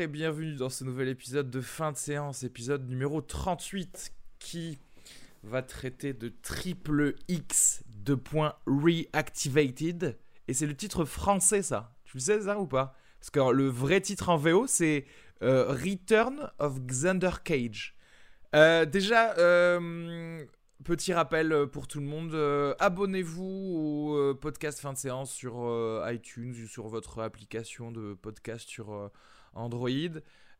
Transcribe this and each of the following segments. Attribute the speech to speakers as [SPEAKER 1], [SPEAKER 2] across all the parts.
[SPEAKER 1] Et bienvenue dans ce nouvel épisode de fin de séance, épisode numéro 38 qui va traiter de triple X de points reactivated et c'est le titre français ça. Tu le sais ça ou pas? Parce que le vrai titre en VO c'est euh, Return of Xander Cage. Euh, déjà, euh, petit rappel pour tout le monde, abonnez-vous au podcast fin de séance sur iTunes ou sur votre application de podcast sur Android.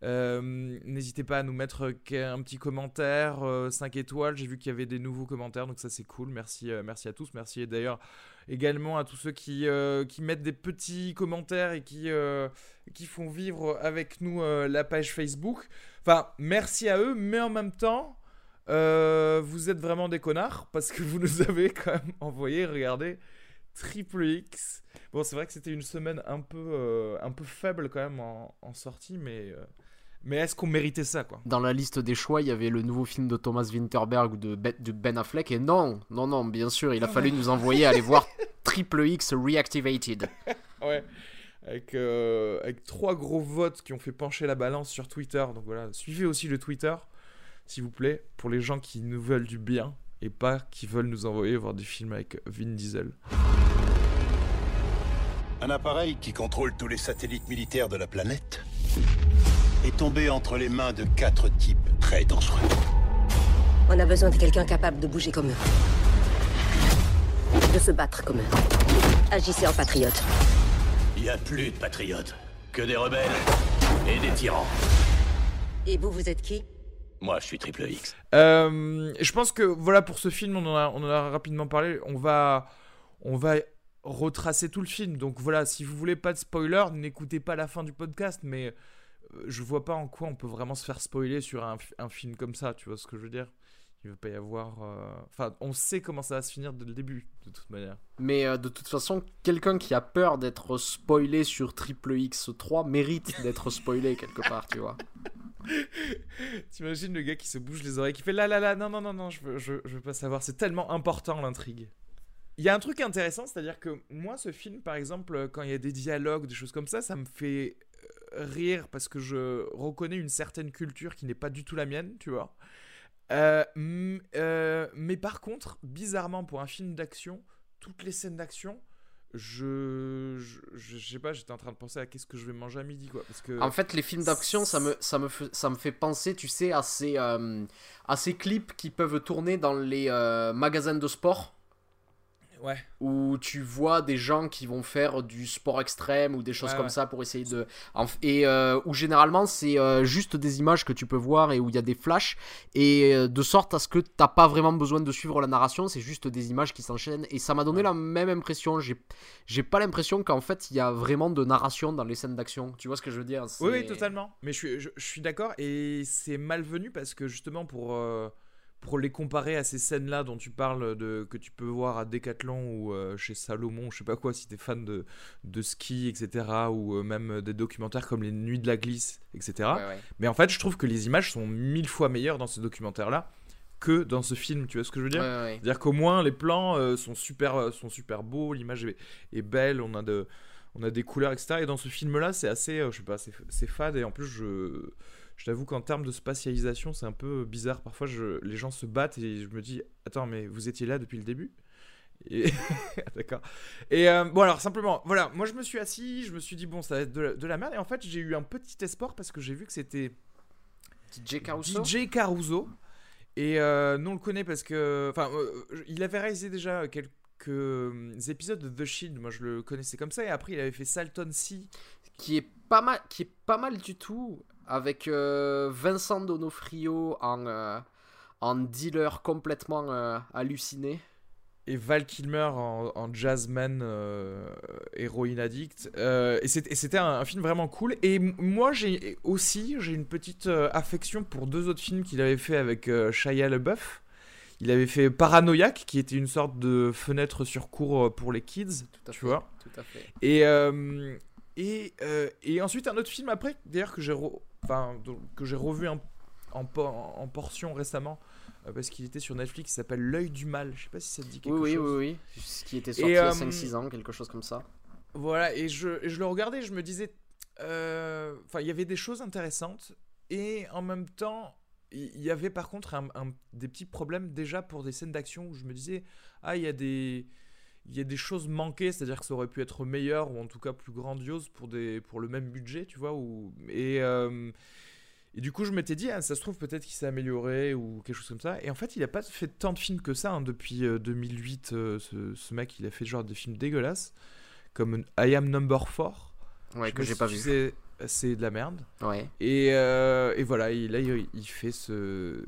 [SPEAKER 1] N'hésitez pas à nous mettre un petit commentaire, 5 étoiles. J'ai vu qu'il y avait des nouveaux commentaires, donc ça c'est cool. Merci, merci à tous. Merci d'ailleurs également à tous ceux qui, qui mettent des petits commentaires et qui, qui font vivre avec nous la page Facebook. Enfin, merci à eux, mais en même temps, vous êtes vraiment des connards parce que vous nous avez quand même envoyé, regardez, triple X. Bon, c'est vrai que c'était une semaine un peu, euh, un peu faible quand même en, sortie, mais, euh, mais est-ce qu'on méritait ça quoi?
[SPEAKER 2] Dans la liste des choix, il y avait le nouveau film de Thomas Winterberg ou de, de Ben Affleck, et non, non, non, bien sûr, il a fallu nous envoyer aller voir Triple X Reactivated.
[SPEAKER 1] ouais. Avec, euh, avec trois gros votes qui ont fait pencher la balance sur Twitter. Donc voilà, suivez aussi le Twitter, s'il vous plaît, pour les gens qui nous veulent du bien et pas qui veulent nous envoyer voir des films avec Vin Diesel.
[SPEAKER 3] Un appareil qui contrôle tous les satellites militaires de la planète est tombé entre les mains de quatre types très dangereux.
[SPEAKER 4] On a besoin de quelqu'un capable de bouger comme eux. De se battre comme eux. Agissez en patriote.
[SPEAKER 3] Il n'y a plus de patriotes. Que des rebelles et des tyrans.
[SPEAKER 4] Et vous, vous êtes qui?
[SPEAKER 3] Moi, je suis Triple X.
[SPEAKER 1] Euh, je pense que, voilà, pour ce film, on en a, on en a rapidement parlé. On va... On va retracer tout le film. Donc voilà, si vous voulez pas de spoiler, n'écoutez pas la fin du podcast, mais euh, je vois pas en quoi on peut vraiment se faire spoiler sur un, film comme ça, tu vois ce que je veux dire? Il va pas y avoir. Euh, enfin, on sait comment ça va se finir dès le début, de toute manière.
[SPEAKER 2] Mais euh, de toute façon, quelqu'un qui a peur d'être spoilé sur Triple X3 mérite d'être spoilé quelque part, tu vois.
[SPEAKER 1] T'imagines le gars qui se bouge les oreilles, qui fait là là là, non, non, non, non, je veux, je, je veux pas savoir. C'est tellement important l'intrigue. Il y a un truc intéressant, c'est-à-dire que moi, ce film, par exemple, quand il y a des dialogues, des choses comme ça, ça me fait euh, rire parce que je reconnais une certaine culture qui n'est pas du tout la mienne, tu vois. Euh, euh, mais par contre, bizarrement, pour un film d'action, toutes les scènes d'action, je, je, sais pas, j'étais en train de penser à qu'est-ce que je vais manger à midi, quoi.
[SPEAKER 2] En fait, les films d'action, ça me, ça, me, ça me fait penser, tu sais, à ces, à ces clips qui peuvent tourner dans les magasins de sport
[SPEAKER 1] Ouais.
[SPEAKER 2] Où tu vois des gens qui vont faire du sport extrême ou des choses comme ça pour essayer de. Et euh, où généralement c'est euh, juste des images que tu peux voir et où il y a des flashs. Et euh, de sorte à ce que t'as pas vraiment besoin de suivre la narration, c'est juste des images qui s'enchaînent. Et ça m'a donné la même impression. J'ai pas l'impression qu'en fait il y a vraiment de narration dans les scènes d'action. Tu vois ce que je veux dire?
[SPEAKER 1] Oui, oui, totalement. Mais je suis, je suis d'accord. Et c'est malvenu parce que justement pour pour les comparer à ces scènes-là dont tu parles, de, que tu peux voir à Decathlon ou euh, chez Salomon, je sais pas quoi, si t'es fan de, de ski, etc., ou euh, même des documentaires comme Les Nuits de la Glisse, etc. Mais en fait, je trouve que les images sont mille fois meilleures dans ce documentaire-là que dans ce film, tu vois ce que je veux dire? C'est-à-dire qu'au moins les plans euh, sont, super, sont super beaux, l'image est, est, belle, on a, de, on a des couleurs, etc. Et dans ce film-là, c'est assez, je sais pas, c'est fade, et en plus, je je t'avoue qu'en termes de spatialisation, c'est un peu bizarre. Parfois, je, les gens se battent et je me dis Attends, mais vous étiez là depuis le début? D'accord. Et euh, bon, alors simplement, voilà, moi je me suis assis, je me suis dit, bon, ça va être de la, merde. Et en fait, j'ai eu un petit espoir parce que j'ai vu que c'était
[SPEAKER 2] DJ Caruso.
[SPEAKER 1] DJ Caruso. Et euh, nous on le connaît parce que. Enfin, euh, il avait réalisé déjà quelques épisodes de The Shield. Moi je le connaissais comme ça. Et après, il avait fait Salton Sea.
[SPEAKER 2] Qui est pas mal, qui est pas mal du tout. Avec Vincent Donofrio en, en dealer complètement halluciné
[SPEAKER 1] et Val Kilmer en, jazzman euh, héroïne addict. Euh, et c'était un, film vraiment cool. Et moi, j'ai aussi j'ai une petite euh, affection pour deux autres films qu'il avait fait avec Shia LeBeouf. Il avait fait Paranoïaque, qui était une sorte de fenêtre sur cours pour les kids,
[SPEAKER 2] tout
[SPEAKER 1] tu vois.
[SPEAKER 2] Tout à fait.
[SPEAKER 1] Et, et, et, ensuite, un autre film après, d'ailleurs, que j'ai enfin, que j'ai revu en, en, portion récemment, euh, parce qu'il était sur Netflix, qui s'appelle L'œil du mal. Je sais pas si ça te dit quelque
[SPEAKER 2] oui,
[SPEAKER 1] chose.
[SPEAKER 2] Oui, oui, oui. Ce qui était sorti il y a 5-6 ans, quelque chose comme ça.
[SPEAKER 1] Voilà, et je, je le regardais, je me disais. Euh, enfin, il y avait des choses intéressantes, et en même temps, il y avait par contre un, des petits problèmes déjà pour des scènes d'action où je me disais, ah, il y a des. Il y a des choses manquées, c'est-à-dire que ça aurait pu être meilleur ou en tout cas plus grandiose pour, des, pour le même budget, tu vois. Ou, et, euh, et du coup, je m'étais dit, ah, ça se trouve peut-être qu'il s'est amélioré ou quelque chose comme ça. Et en fait, il a pas fait tant de films que ça hein, depuis 2008. Euh, euh, ce, mec, il a fait genre des films dégueulasses, comme I Am Number 4.
[SPEAKER 2] Ouais, que j'ai pas vu.
[SPEAKER 1] C'est de la merde.
[SPEAKER 2] Ouais.
[SPEAKER 1] Et, euh, et voilà, il, là, il, fait ce.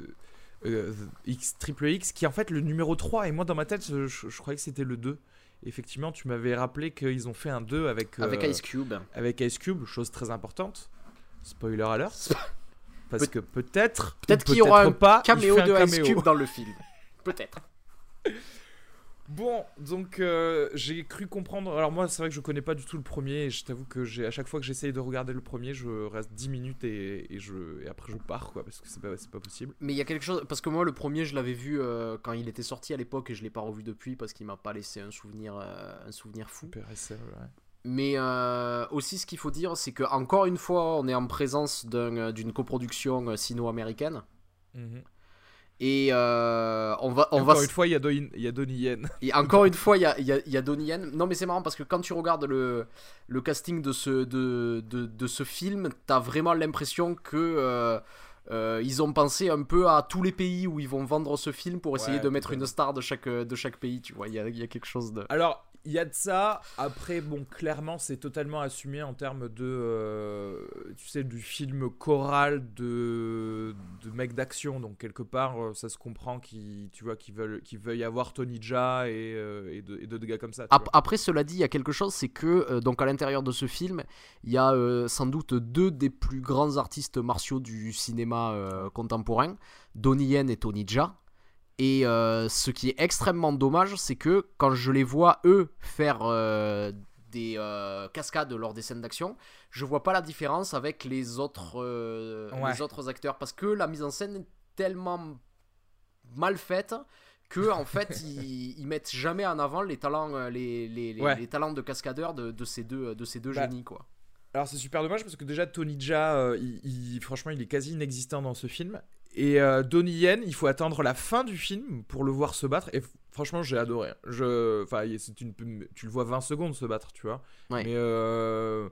[SPEAKER 1] X Triple X qui est en fait le numéro 3 et moi dans ma tête je, croyais que c'était le 2 effectivement tu m'avais rappelé qu'ils ont fait un 2 avec
[SPEAKER 2] avec Ice Cube
[SPEAKER 1] avec Ice Cube chose très importante spoiler alert parce que peut-être.
[SPEAKER 2] Peut-être qu'il y aura un pas, caméo de Ice Cube dans le film. Peut-être.
[SPEAKER 1] Bon, donc euh, j'ai cru comprendre. Alors, moi, c'est vrai que je connais pas du tout le premier. Et je t'avoue que j'ai à chaque fois que j'essaye de regarder le premier, je reste 10 minutes et, et je, et après je pars, quoi, parce que c'est pas, pas possible.
[SPEAKER 2] Mais il y a quelque chose. Parce que moi, le premier, je l'avais vu euh, quand il était sorti à l'époque et je l'ai pas revu depuis parce qu'il m'a pas laissé un souvenir, euh, un souvenir fou.
[SPEAKER 1] ouais.
[SPEAKER 2] Mais aussi, ce qu'il faut dire, c'est que encore une fois, on est en présence d'une coproduction sino-américaine. Mhm. Et on va. On
[SPEAKER 1] encore
[SPEAKER 2] va...
[SPEAKER 1] une fois, il y a, y a Donnie Yen.
[SPEAKER 2] Et encore une fois, il y a, y, a, y a, Donnie Yen. Non, mais c'est marrant parce que quand tu regardes le, le casting de ce, de, de, de ce film, t'as vraiment l'impression que. ils ont pensé un peu à tous les pays où ils vont vendre ce film pour essayer de mettre une star de chaque, de chaque pays, tu vois. Il y a, y a quelque chose de.
[SPEAKER 1] Alors, il y a de ça. Après, bon, clairement, c'est totalement assumé en termes de, euh, tu sais, du film choral de, de mec d'action. Donc quelque part, euh, ça se comprend qu'ils, tu vois, qu'ils veulent, qu'ils veuillent avoir Tony Jaa et, euh, et, de, gars comme ça.
[SPEAKER 2] Après, cela dit, il y a quelque chose, c'est que donc à l'intérieur de ce film, il y a sans doute deux des plus grands artistes martiaux du cinéma contemporain, Donnie Yen et Tony Jaa. Et euh, ce qui est extrêmement dommage, c'est que quand je les vois, eux, faire euh, des euh, cascades lors des scènes d'action, je vois pas la différence avec les autres, les autres acteurs. Parce que la mise en scène est tellement mal faite que en fait ils, mettent jamais en avant les talents les, les, les, talents de cascadeurs de, de ces deux de ces deux bah, génies quoi.
[SPEAKER 1] alors c'est super dommage parce que déjà Tony Jaa il, franchement il est quasi inexistant dans ce film et euh, Donnie Yen, il faut attendre la fin du film pour le voir se battre. Et franchement, j'ai adoré. Je, enfin, c'est une, tu le vois 20 secondes se battre, tu vois. Mais, euh,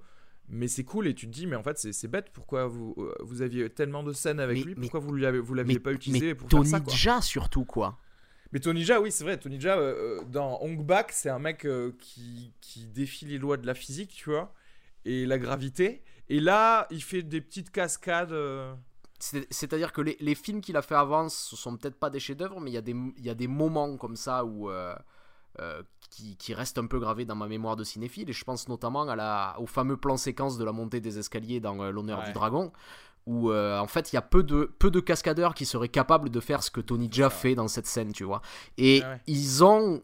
[SPEAKER 1] mais c'est cool et tu te dis, mais en fait, c'est bête. Pourquoi vous, euh, vous aviez tellement de scènes avec lui? Pourquoi vous vous l'aviez pas utilisé pour
[SPEAKER 2] Tony
[SPEAKER 1] faire
[SPEAKER 2] ça, Jaa surtout quoi.
[SPEAKER 1] Mais Tony Jaa, oui, c'est vrai. Tony Jaa, dans Hong Bak, c'est un mec qui, qui défie les lois de la physique, tu vois, et la gravité. Et là, il fait des petites cascades.
[SPEAKER 2] C'est-à-dire que les, films qu'il a fait avant ce sont peut-être pas des chefs-d'œuvre, mais il y, a des, il y a des moments comme ça où, euh, euh, qui, qui, restent un peu gravés dans ma mémoire de cinéphile. Et je pense notamment à la, au fameux plan séquence de la montée des escaliers dans euh, L'honneur du dragon, où en fait il y a peu de, peu de cascadeurs qui seraient capables de faire ce que Tony Jaa fait dans cette scène, tu vois. Et ils ont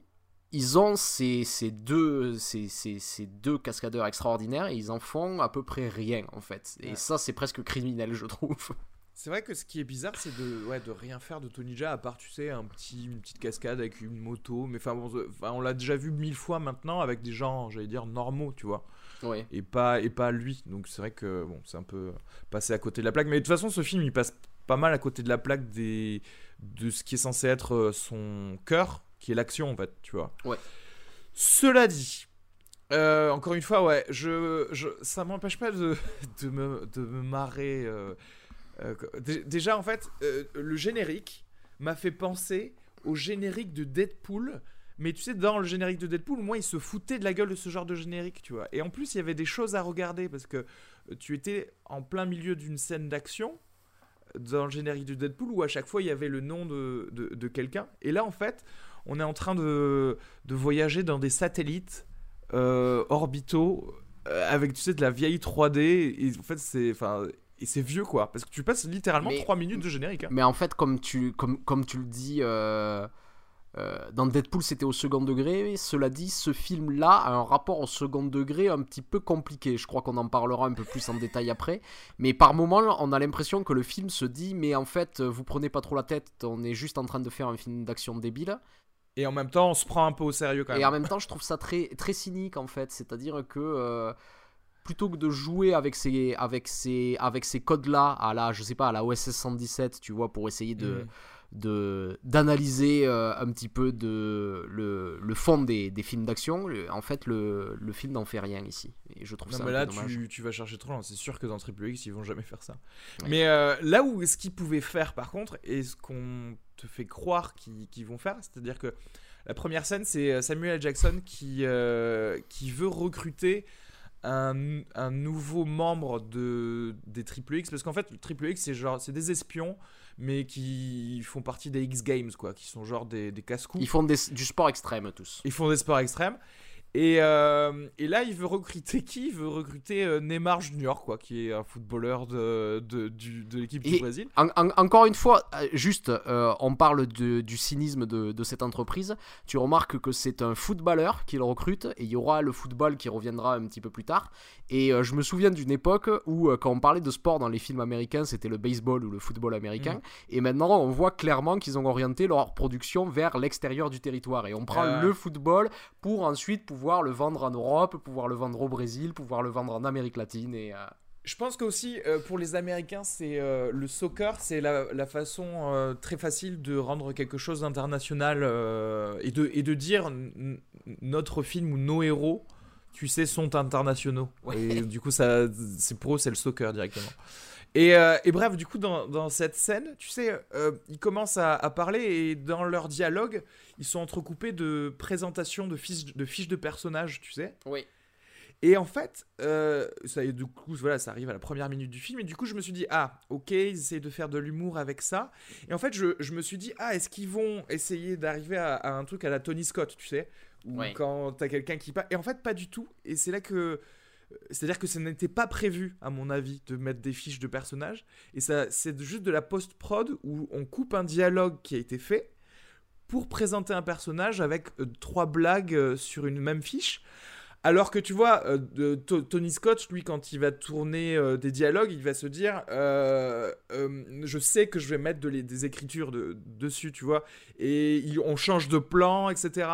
[SPEAKER 2] ils ont ces, ces deux, ces, ces, ces, deux cascadeurs extraordinaires et ils en font à peu près rien en fait. Et ça, c'est presque criminel, je trouve.
[SPEAKER 1] C'est vrai que ce qui est bizarre, c'est de, ouais, de rien faire de Tony Jaa, à part, tu sais, un petit, une petite cascade avec une moto. Mais enfin, bon, on l'a déjà vu mille fois maintenant avec des gens, j'allais dire, normaux, tu vois. Et, pas, et pas lui. Donc c'est vrai que bon, c'est un peu passé à côté de la plaque. Mais de toute façon, ce film, il passe pas mal à côté de la plaque des, de ce qui est censé être euh, son cœur, qui est l'action en fait, tu vois.
[SPEAKER 2] Ouais.
[SPEAKER 1] Cela dit, euh, encore une fois, ouais, je, je ça m'empêche pas de, de, me, de me marrer. euh, déjà, en fait, euh, le générique m'a fait penser au générique de Deadpool. Mais tu sais, dans le générique de Deadpool, moi, il se foutait de la gueule de ce genre de générique, tu vois. Et en plus, il y avait des choses à regarder parce que euh, tu étais en plein milieu d'une scène d'action euh, dans le générique de Deadpool où à chaque fois il y avait le nom de, de, quelqu'un. Et là, en fait, on est en train de, de voyager dans des satellites euh, orbitaux euh, avec, tu sais, de la vieille 3D. Et en fait, c'est. Et c'est vieux quoi, parce que tu passes littéralement
[SPEAKER 2] Mais-
[SPEAKER 1] 3 minutes de générique. hein.
[SPEAKER 2] Mais en fait, comme tu, comme, comme tu le dis, euh, euh, dans Deadpool, c'était au second degré. Cela dit, ce film-là a un rapport au second degré un petit peu compliqué. Je crois qu'on en parlera un peu plus en détail après. Mais par moments, on a l'impression que le film se dit Mais en fait, vous prenez pas trop la tête, on est juste en train de faire un film d'action débile.
[SPEAKER 1] Et en même temps, on se prend un peu au sérieux quand même.
[SPEAKER 2] Et en même temps, je trouve ça très, très cynique en fait. C'est-à-dire que euh, plutôt que de jouer avec ces, avec ces, avec ces codes-là à la, je sais pas, à la OSS 117, tu vois, pour essayer de,
[SPEAKER 1] Mm.
[SPEAKER 2] de d'analyser euh, un petit peu de le, le fond des, des films d'action, en fait, le, le film n'en fait rien ici. Et je trouve
[SPEAKER 1] Non,
[SPEAKER 2] ça
[SPEAKER 1] mais là, tu, tu vas chercher trop loin. C'est sûr que dans Triple X, ils vont jamais faire ça.
[SPEAKER 2] Ouais.
[SPEAKER 1] Mais euh, là où ce qu'ils pouvaient faire, par contre, et ce qu'on te fait croire qu'ils qu'ils vont faire, c'est-à-dire que la première scène, c'est euh, Samuel L. Jackson qui, euh, qui veut recruter un, un nouveau membre de, des Triple X. Parce qu'en fait, le Triple X, c'est genre, c'est des espions, mais qui font partie des X Games, quoi, qui sont genre des, des casse-coups.
[SPEAKER 2] Ils font des- du sport extrême tous.
[SPEAKER 1] Ils font des sports extrêmes. Et, euh, et là, il veut recruter qui? Il veut recruter euh, Neymar Junior, quoi, qui est un footballeur de, de, l'équipe du Brésil.
[SPEAKER 2] En- en- encore une fois, euh, juste, euh, on parle de- du cynisme de, de cette entreprise. Tu remarques que c'est un footballeur qui le recrute et il y aura le football qui reviendra un petit peu plus tard. Et euh, je me souviens d'une époque où, quand on parlait de sport dans les films américains, c'était le baseball ou le football américain.
[SPEAKER 1] Mhm.
[SPEAKER 2] Et maintenant, on voit clairement qu'ils ont orienté leur production vers l'extérieur du territoire. Et on prend le football pour ensuite pouvoir le vendre en Europe, pouvoir le vendre au Brésil, pouvoir le vendre en Amérique latine. Et, euh,
[SPEAKER 1] Je pense qu'aussi, euh, pour les Américains, c'est euh, le soccer, c'est la, la façon euh, très facile de rendre quelque chose d'international et, de, et de dire notre film ou nos héros, tu sais, sont internationaux.
[SPEAKER 2] Ouais.
[SPEAKER 1] Et du coup, ça, c'est pour eux, c'est le soccer directement. Et, euh, et bref, du coup, dans, dans cette scène, tu sais, euh, ils commencent à, à parler et dans leur dialogue, ils sont entrecoupés de présentations de fiches de, fiches de personnages, tu sais.
[SPEAKER 2] Oui.
[SPEAKER 1] Et en fait, euh, ça, du coup, voilà, ça arrive à la première minute du film. Et du coup, je me suis dit, ah, ok, ils essayent de faire de l'humour avec ça. Et en fait, je, je me suis dit, ah, est-ce qu'ils vont essayer d'arriver à, à un truc à la Tony Scott, tu sais Ou quand t'as quelqu'un qui passe. Et en fait, pas du tout. Et c'est là que. C'est-à-dire que ça n'était pas prévu, à mon avis, de mettre des fiches de personnages. Et ça, c'est juste de la post-prod où on coupe un dialogue qui a été fait pour présenter un personnage avec euh, trois blagues euh, sur une même fiche. Alors que tu vois, euh, Tony Scott, lui, quand il va tourner des dialogues, il va se dire Je sais que je vais mettre des écritures de- dessus, tu vois, et on change de plan, etc.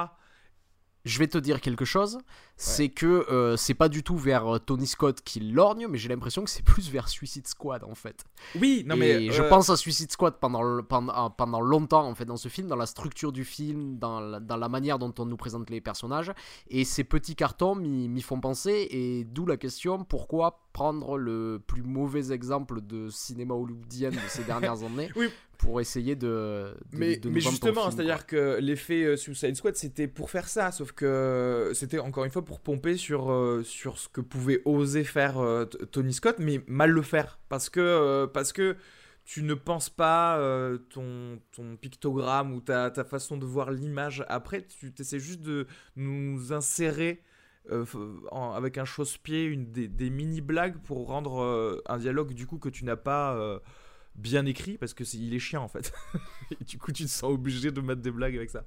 [SPEAKER 2] Je vais te dire quelque chose, c'est que euh, c'est pas du tout vers euh, Tony Scott qui lorgne, mais j'ai l'impression que c'est plus vers Suicide Squad en fait.
[SPEAKER 1] Oui, non
[SPEAKER 2] et
[SPEAKER 1] mais.
[SPEAKER 2] je
[SPEAKER 1] euh,
[SPEAKER 2] pense à Suicide Squad pendant, le- pendant, pendant longtemps en fait dans ce film, dans la structure du film, dans la, dans la manière dont on nous présente les personnages, et ces petits cartons m'y font penser, et d'où la question pourquoi prendre le plus mauvais exemple de cinéma hollywoodien de ces dernières années
[SPEAKER 1] Oui.
[SPEAKER 2] pour essayer de, de-
[SPEAKER 1] Mais,
[SPEAKER 2] de
[SPEAKER 1] justement, c'est-à-dire que l'effet Suicide Squad, c'était pour faire ça, sauf que c'était encore une fois pour pomper sur, euh, sur ce que pouvait oser faire euh, Tony Scott, mais mal le faire. Parce que, euh, parce que tu ne penses pas ton, ton pictogramme ou ta, ta façon de voir l'image après, tu essaies juste de nous insérer avec un chausse-pied une, des, des mini-blagues pour rendre un dialogue du coup que tu n'as pas bien écrit, parce que c'est, il est chiant en fait. Et du coup, tu te sens obligé de mettre des blagues avec ça.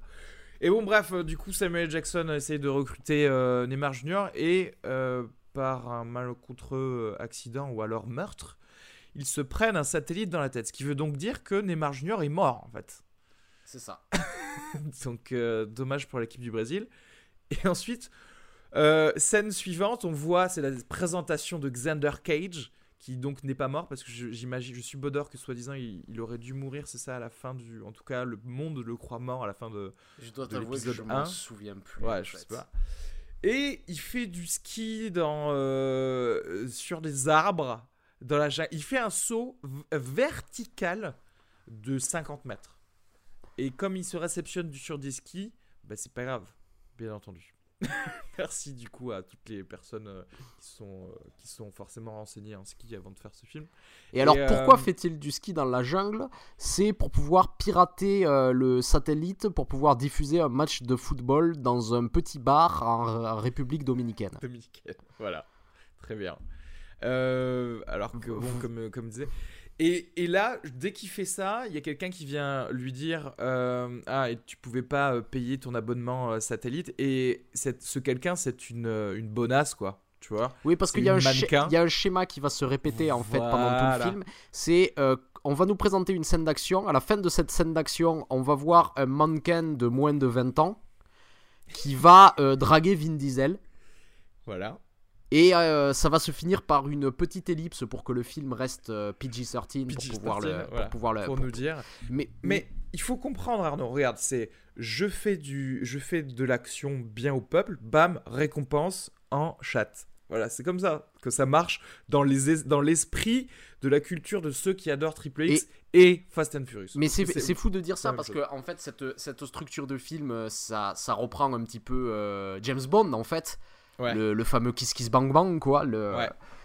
[SPEAKER 1] Et bon, bref, euh, du coup, Samuel. Jackson essaye de recruter euh, Neymar Jr. et euh, par un malencontreux accident ou alors meurtre, ils se prennent un satellite dans la tête. Ce qui veut donc dire que Neymar Jr. est mort en fait.
[SPEAKER 2] C'est ça.
[SPEAKER 1] donc, euh, dommage pour l'équipe du Brésil. Et ensuite, scène suivante, on voit, c'est la présentation de Xander Cage qui donc n'est pas mort parce que j'imagine, je, suis Bodor que soi-disant il, aurait dû mourir, c'est ça à la fin du, en tout cas le monde le croit mort à la fin de.
[SPEAKER 2] Je dois t'avouer que je me souviens plus.
[SPEAKER 1] Ouais, je sais pas. Et il fait du ski dans euh, sur des arbres dans la Il fait un saut vertical de 50 mètres. Et comme il se réceptionne sur des skis, bah c'est pas grave, bien entendu. Merci du coup à toutes les personnes euh, qui sont, euh, qui sont forcément renseignées en ski avant de faire ce film.
[SPEAKER 2] Et, alors pourquoi euh, fait-il du ski dans la jungle? C'est pour pouvoir pirater le satellite, pour pouvoir diffuser un match de football dans un petit bar en, République dominicaine.
[SPEAKER 1] Dominicaine, voilà. Très bien. alors que, bon, comme, comme disait, et, et, là, dès qu'il fait ça, il y a quelqu'un qui vient lui dire euh, Ah, et tu pouvais pas euh, payer ton abonnement euh, satellite. Et cette, ce quelqu'un, c'est une, une bonasse, quoi. Tu vois
[SPEAKER 2] Oui, parce qu'il y, a un y a un schéma qui va se répéter en fait pendant tout le film. C'est on va nous présenter une scène d'action. À la fin de cette scène d'action, on va voir un mannequin de moins de 20 ans qui va draguer Vin Diesel.
[SPEAKER 1] Voilà.
[SPEAKER 2] Et euh, ça va se finir par une petite ellipse pour que le film reste euh, PG-13 pour pouvoir le, pour pouvoir le,
[SPEAKER 1] pour, nous dire. Mais, mais il faut comprendre Arnaud, regarde, c'est je fais du je fais de l'action bien au peuple, bam, récompense en chat. Voilà, c'est comme ça que ça marche dans les dans l'esprit de la culture de ceux qui adorent Triple X et, Fast and Furious.
[SPEAKER 2] Mais c'est fou de dire ça parce que en fait cette, cette structure de film ça, ça reprend un petit peu euh, James Bond en fait. Le, fameux Kiss Kiss Bang Bang, quoi. Le,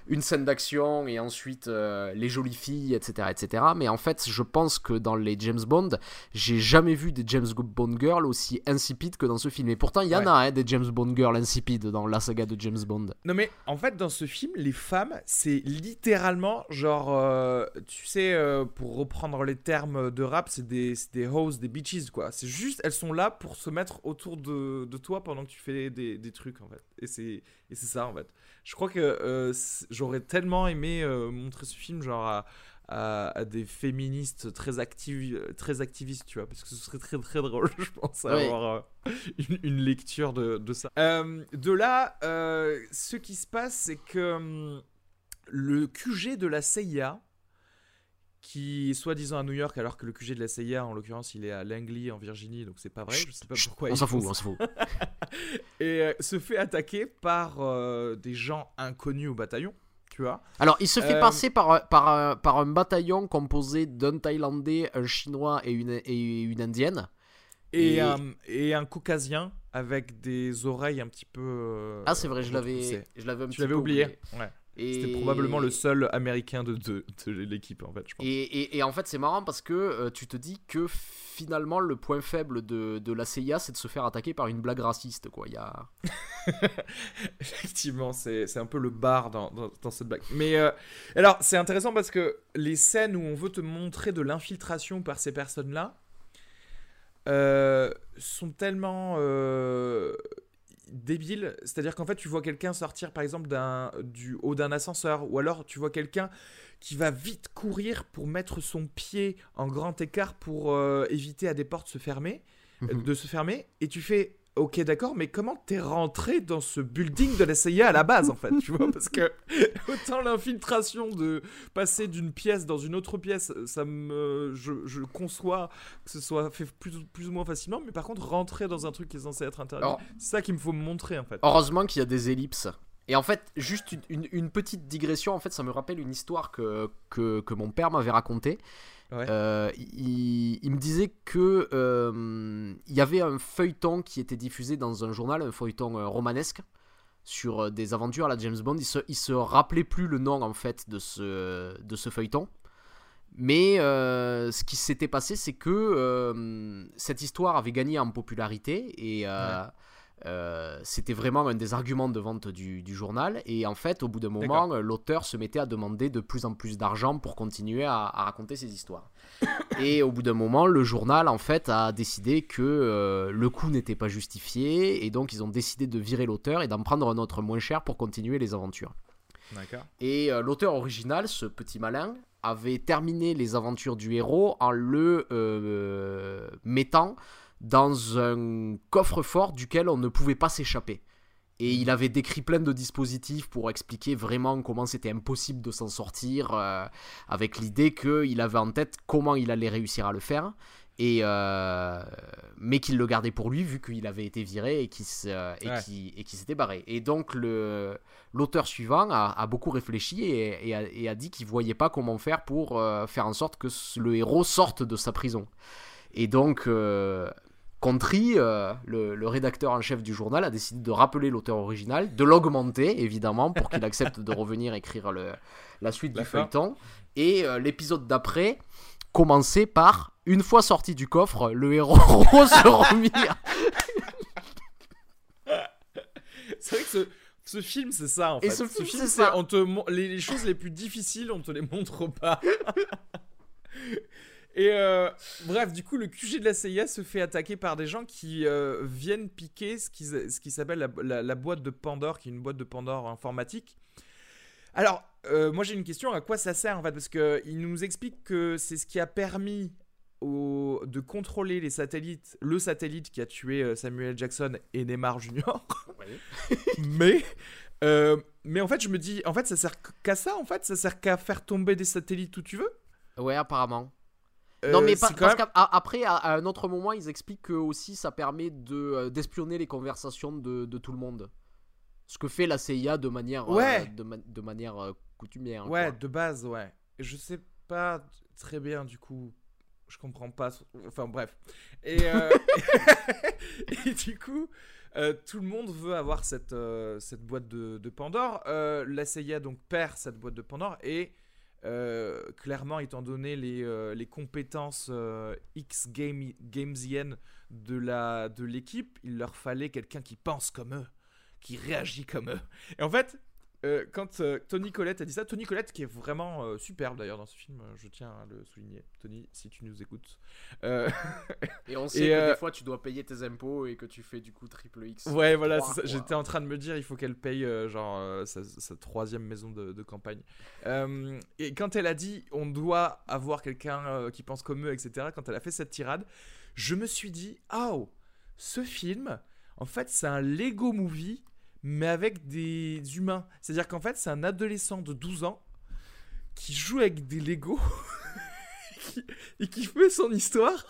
[SPEAKER 2] Une scène d'action et ensuite euh, les jolies filles, etc., etc. Mais en fait, je pense que dans les James Bond, j'ai jamais vu des James Bond girls aussi insipides que dans ce film. Et pourtant, il y en a hein, des James Bond girls insipides dans la saga de James Bond.
[SPEAKER 1] Non, mais en fait, dans ce film, les femmes, c'est littéralement genre, euh, tu sais, euh, pour reprendre les termes de rap, c'est des, des hoes, des bitches, quoi. C'est juste, elles sont là pour se mettre autour de, de toi pendant que tu fais des, des trucs, en fait. Et c'est et c'est ça en fait. Je crois que euh, j'aurais tellement aimé euh, montrer ce film genre à, à, des féministes très actives très activistes, tu vois, parce que ce serait très très drôle, je pense, avoir euh, une, lecture de, de ça. de là, ce qui se passe, c'est que hum, le QG de la CIA qui est soi-disant à New York alors que le QG de la CIA en l'occurrence il est à Langley en Virginie donc c'est pas vrai. Je sais pas pourquoi
[SPEAKER 2] on s'en fout on s'en fout.
[SPEAKER 1] Et euh, se fait attaquer par euh, des gens inconnus au bataillon tu vois.
[SPEAKER 2] Alors il se fait euh, passer par, par, par un bataillon composé d'un Thaïlandais un Chinois et une, et une Indienne.
[SPEAKER 1] Et, Un, et un Caucasien avec des oreilles un petit peu
[SPEAKER 2] ah c'est vrai je l'avais je
[SPEAKER 1] l'avais tu l'avais oublié, oublié. Ouais. C'était probablement le seul américain de, de, l'équipe, en fait, je pense.
[SPEAKER 2] Et, et, en fait, c'est marrant parce que euh, tu te dis que finalement, le point faible de, de la CIA, c'est de se faire attaquer par une blague raciste, quoi. Il y a...
[SPEAKER 1] Effectivement, c'est un peu le bar dans, dans, cette blague. Mais euh, alors, c'est intéressant parce que les scènes où on veut te montrer de l'infiltration par ces personnes-là euh, sont tellement débile. C'est-à-dire qu'en fait, tu vois quelqu'un sortir, par exemple, du haut d'un ascenseur, ou alors tu vois quelqu'un qui va vite courir pour mettre son pied en grand écart pour euh, éviter à des portes se fermer, mhm. de se fermer, et tu fais Ok, d'accord, mais comment t'es rentré dans ce building de la CIA à la base, en fait, tu vois Parce que autant l'infiltration de passer d'une pièce dans une autre pièce, ça me, je, conçois que ce soit fait plus, plus, ou moins facilement, mais par contre, rentrer dans un truc qui est censé être interdit, c'est ça qu'il me faut me montrer, en fait.
[SPEAKER 2] Heureusement qu'il y a des ellipses. Et en fait, juste une, une, petite digression, en fait, ça me rappelle une histoire que, que, que mon père m'avait racontée. Euh, il, me disait que euh, il y avait un feuilleton qui était diffusé dans un journal, un feuilleton euh, romanesque sur des aventures à la James Bond. Il se, il se rappelait plus le nom en fait de ce, de ce feuilleton. Mais ce qui s'était passé, c'est que cette histoire avait gagné en popularité et euh, c'était vraiment un des arguments de vente du, journal. Et en fait, au bout d'un moment, l'auteur se mettait à demander de plus en plus d'argent pour continuer à, raconter ses histoires. et au bout d'un moment, le journal, en fait, a décidé que euh, le coût n'était pas justifié. Et donc, ils ont décidé de virer l'auteur et d'en prendre un autre moins cher pour continuer les aventures. Et euh, l'auteur original, ce petit malin, avait terminé les aventures du héros en le mettant dans un coffre-fort duquel on ne pouvait pas s'échapper. Et il avait décrit plein de dispositifs pour expliquer vraiment comment c'était impossible de s'en sortir, euh, avec l'idée qu'il avait en tête comment il allait réussir à le faire, et euh, mais qu'il le gardait pour lui vu qu'il avait été viré et qu'il s'était barré. Et donc l'auteur suivant a, beaucoup réfléchi et, a, dit qu'il voyait pas comment faire pour euh, faire en sorte que le héros sorte de sa prison. Et donc Contry, euh, le, rédacteur en chef du journal, a décidé de rappeler l'auteur original, de l'augmenter évidemment pour qu'il accepte de revenir écrire la suite du feuilleton. Et euh, l'épisode d'après commençait par une fois sorti du coffre, le héros se remire.
[SPEAKER 1] c'est vrai que ce, film, c'est ça en fait.
[SPEAKER 2] Et ce, film, c'est ça.
[SPEAKER 1] On te, les, les choses les plus difficiles, on te les montre pas. Et euh, bref, du coup, le QG de la CIA se fait attaquer par des gens qui euh, viennent piquer ce qui, ce qui s'appelle la, boîte de Pandore, qui est une boîte de Pandore informatique. Alors, euh, moi j'ai une question, à quoi ça sert en fait? Parce qu'il nous explique que c'est ce qui a permis au, de contrôler les satellites, le satellite qui a tué Samuel Jackson et Neymar Junior. mais, mais en fait, je me dis, en fait, ça sert qu'à ça en fait? Ça sert qu'à faire tomber des satellites où tu veux?
[SPEAKER 2] Ouais, apparemment non, mais euh, parce qu'après, à, un autre moment, ils expliquent que aussi ça permet de euh, d'espionner les conversations de, de, tout le monde. Ce que fait la CIA de manière, euh, de, de, manière coutumière.
[SPEAKER 1] Ouais, de base, ouais. Je sais pas très bien, du coup. Je comprends pas. Enfin, bref. Et, et du coup. tout le monde veut avoir cette, cette boîte de, de Pandore. la CIA donc perd cette boîte de Pandore et euh, clairement, étant donné les, euh, les compétences euh, X-Gamesiennes de, la, de l'équipe, il leur fallait quelqu'un qui pense comme eux, qui réagit comme eux. Et en fait, euh, quand euh, Tony Collette a dit ça, Tony Collette qui est vraiment euh, superbe d'ailleurs dans ce film, je tiens à le souligner. Tony, si tu nous écoutes.
[SPEAKER 2] et on sait que des fois tu dois payer tes impôts et que tu fais du coup triple X.
[SPEAKER 1] Ouais, voilà, j'étais en train de me dire, il faut qu'elle paye genre sa, troisième maison de, campagne. et quand elle a dit, on doit avoir quelqu'un qui pense comme eux, etc., quand elle a fait cette tirade, je me suis dit, oh, ce film, en fait, c'est un Lego movie mais avec des humains. C'est-à-dire qu'en fait, c'est un adolescent de 12 ans qui joue avec des Lego et qui fait son histoire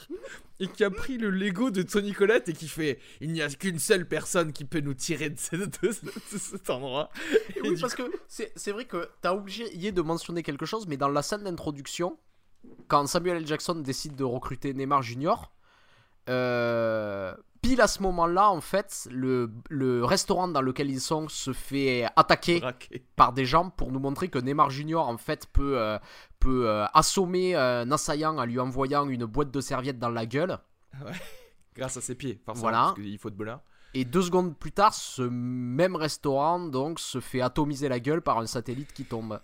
[SPEAKER 1] et qui a pris le Lego de Tony Collette et qui fait il n'y a qu'une seule personne qui peut nous tirer de, cet endroit.
[SPEAKER 2] oui, parce que c'est vrai que t'as oublié de mentionner quelque chose, mais dans la scène d'introduction, quand Samuel L. Jackson décide de recruter Neymar Junior, euh, pile à ce moment-là, en fait, le, le, restaurant dans lequel ils sont se fait attaquer par des gens pour nous montrer que Neymar Junior, en fait, peut, euh, peut euh, assommer un assaillant en lui envoyant une boîte de serviettes dans la gueule.
[SPEAKER 1] Ouais. Grâce à ses pieds, forcément, voilà. parce qu'il faut de.
[SPEAKER 2] Et deux secondes plus tard, ce même restaurant donc se fait atomiser la gueule par un satellite qui tombe.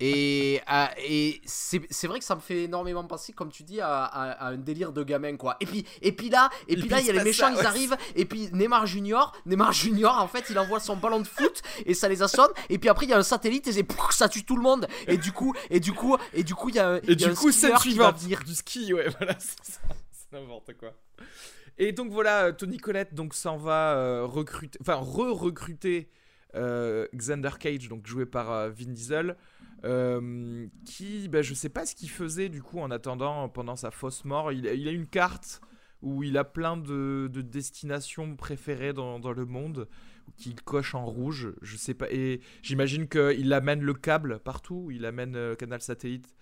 [SPEAKER 2] Et, euh, et c'est vrai que ça me fait énormément penser, comme tu dis, à, un délire de gamin, quoi. Et puis, et puis là, et puis là, il y a les méchants, ils arrivent. Et puis Neymar Junior, Neymar Junior, en fait, il envoie son ballon de foot et ça les assomme. Et puis après, il y a un satellite et ça tue tout le monde. Et du coup, et du coup, et du coup, il y a,
[SPEAKER 1] et
[SPEAKER 2] du
[SPEAKER 1] coup, c'est suivant du ski, ouais, voilà, c'est n'importe quoi. Et donc voilà, euh, Tony Collette donc s'en va euh, recruter, enfin re-recruter Xander Cage, donc joué par Vin Diesel. Euh, qui, ben, je sais pas ce qu'il faisait du coup en attendant pendant sa fausse mort. Il, il a une carte où il a plein de, destinations préférées dans, dans le monde qu'il coche en rouge. Je sais pas. Et j'imagine qu'il amène le câble partout. Il amène le canal satellite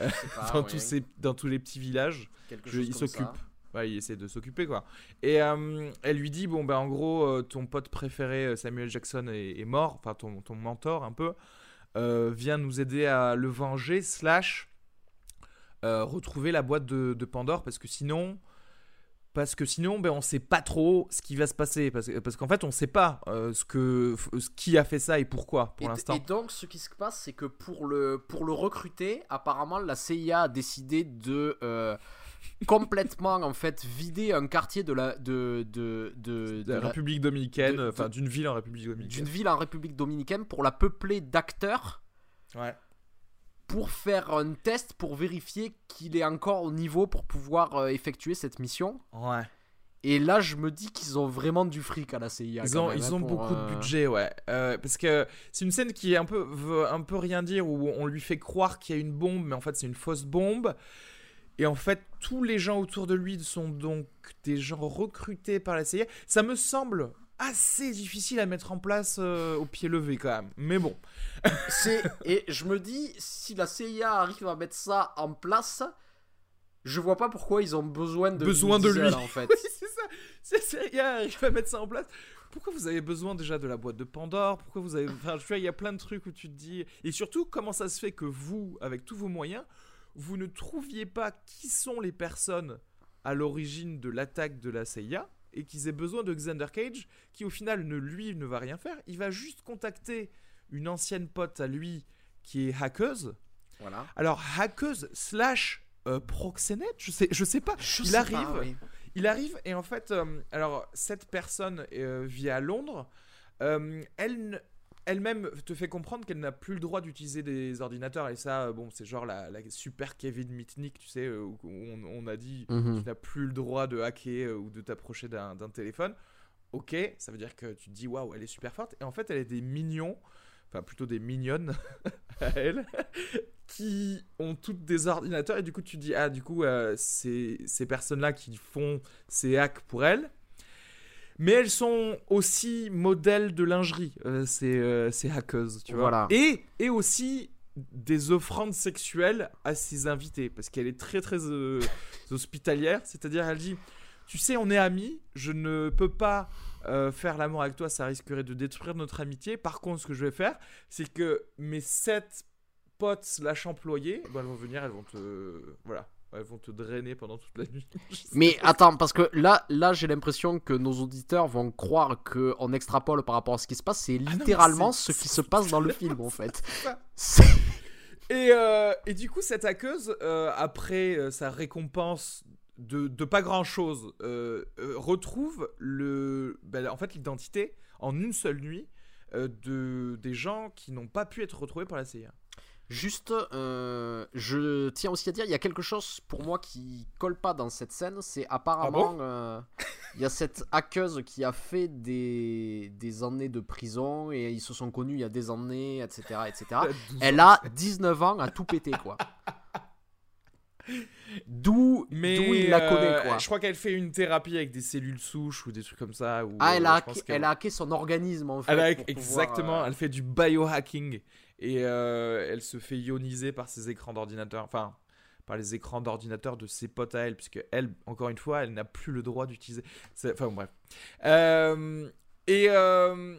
[SPEAKER 1] euh, dans, tous ces, dans tous les petits villages. il s'occupe. Ouais, il essaie de s'occuper quoi. Et euh, elle lui dit bon ben en gros ton pote préféré Samuel Jackson est, est mort, enfin ton, ton mentor un peu. Euh, vient nous aider à le venger, slash euh, retrouver la boîte de, Pandore, parce que sinon, parce que sinon, ben, on sait pas trop ce qui va se passer, parce, parce qu'en fait, on sait pas euh, ce que, ce qui a fait ça et pourquoi pour l'instant.
[SPEAKER 2] Et donc, ce qui se passe, c'est que pour le, pour le recruter, apparemment, la CIA a décidé de complètement en fait vider un quartier de la de de, de,
[SPEAKER 1] la République dominicaine, enfin d'une ville en République dominicaine.
[SPEAKER 2] D'une ville en République dominicaine pour la peupler d'acteurs.
[SPEAKER 1] Ouais.
[SPEAKER 2] Pour faire un test pour vérifier qu'il est encore au niveau pour pouvoir euh, effectuer cette mission.
[SPEAKER 1] Ouais.
[SPEAKER 2] Et là, je me dis qu'ils ont vraiment du fric à la CIA.
[SPEAKER 1] Ils ont,
[SPEAKER 2] même,
[SPEAKER 1] ils
[SPEAKER 2] hein,
[SPEAKER 1] ont beaucoup
[SPEAKER 2] euh,
[SPEAKER 1] de budget, ouais. Euh, parce que c'est une scène qui est un peu, veut un peu rien dire, où on lui fait croire qu'il y a une bombe, mais en fait c'est une fausse bombe. Et en fait, tous les gens autour de lui sont donc des gens recrutés par la CIA. Ça me semble assez difficile à mettre en place euh, au pied levé quand même. Mais bon.
[SPEAKER 2] C'est et je me dis si la CIA arrive à mettre ça en place, je vois pas pourquoi ils ont besoin de
[SPEAKER 1] Besoin de lui.
[SPEAKER 2] en fait.
[SPEAKER 1] Oui, c'est ça. C'est sérieux, il va mettre ça en place. Pourquoi vous avez besoin déjà de la boîte de Pandore? Pourquoi vous avez. Enfin, vois, il y a plein de trucs où tu te dis. Et surtout, comment ça se fait que vous, avec tous vos moyens, vous ne trouviez pas qui sont les personnes à l'origine de l'attaque de la CIA et qu'ils aient besoin de Xander Cage, qui au final, ne, lui, ne va rien faire. Il va juste contacter une ancienne pote à lui qui est hackeuse.
[SPEAKER 2] Voilà.
[SPEAKER 1] Alors, hackeuse slash euh, proxénète, je sais, je sais pas.
[SPEAKER 2] Je
[SPEAKER 1] il
[SPEAKER 2] sais
[SPEAKER 1] arrive.
[SPEAKER 2] pas, oui.
[SPEAKER 1] Il arrive et en fait, euh, alors cette personne euh, vit à Londres. Elle, elle-même te fait comprendre qu'elle n'a plus le droit d'utiliser des ordinateurs et ça, euh, bon, c'est genre la, la super Kevin Mitnick, tu sais, euh, où on, on a dit
[SPEAKER 2] Mhm.
[SPEAKER 1] tu n'as plus le droit de hacker euh, ou de t'approcher d'un, téléphone. Ok, ça veut dire que tu te dis waouh, elle est super forte et en fait, elle est des mignons, enfin plutôt des mignonnes à elle, qui ont toutes des ordinateurs et du coup tu te dis ah du coup euh, c'est ces personnes-là qui font ces hacks pour elle. Mais elles sont aussi modèles de lingerie, euh, ces, euh, ces hackeuses, tu vois.
[SPEAKER 2] Voilà.
[SPEAKER 1] Et, et aussi des offrandes sexuelles à ses invités, parce qu'elle est très très euh, hospitalière, c'est-à-dire elle dit, tu sais, on est amis, je ne peux pas euh, faire l'amour avec toi, ça risquerait de détruire notre amitié. Par contre, ce que je vais faire, c'est que mes sept potes slash employés, bah, elles vont venir, elles vont te, voilà, elles vont te drainer pendant toute la nuit.
[SPEAKER 2] Mais attends, parce que là, là j'ai l'impression que nos auditeurs vont croire qu'on extrapole par rapport à ce qui se passe. C'est
[SPEAKER 1] Ah non,
[SPEAKER 2] littéralement ce qui se passe dans le film, en fait.
[SPEAKER 1] Et, euh, et du coup, cette hackeuse, euh, après euh, sa récompense de, de pas grand chose, retrouve le, ben, en fait l'identité en une seule nuit de, des gens qui n'ont pas pu être retrouvés par la CIA.
[SPEAKER 2] Juste, euh, je tiens aussi à dire, il y a quelque chose pour moi qui colle pas dans cette scène. C'est apparemment, euh, il y a cette hackeuse qui a fait des, des années de prison et ils se sont connus il y a des années, etc. etc.
[SPEAKER 1] Elle a 12
[SPEAKER 2] Elle
[SPEAKER 1] ans.
[SPEAKER 2] a 19 ans à tout péter, quoi. D'où il la
[SPEAKER 1] euh,
[SPEAKER 2] connaît, quoi.
[SPEAKER 1] Je crois qu'elle fait une thérapie avec des cellules souches ou des trucs comme ça.
[SPEAKER 2] Ah, elle a, hacké,
[SPEAKER 1] qu'elle-
[SPEAKER 2] elle a hacké son organisme, en fait.
[SPEAKER 1] Elle a-
[SPEAKER 2] pour pouvoir,
[SPEAKER 1] exactement, elle fait du biohacking et euh, elle se fait ioniser par ses écrans d'ordinateur, enfin par les écrans d'ordinateur de ses potes à elle, puisque elle, encore une fois, elle n'a plus le droit d'utiliser. Enfin bref. Euh, et euh,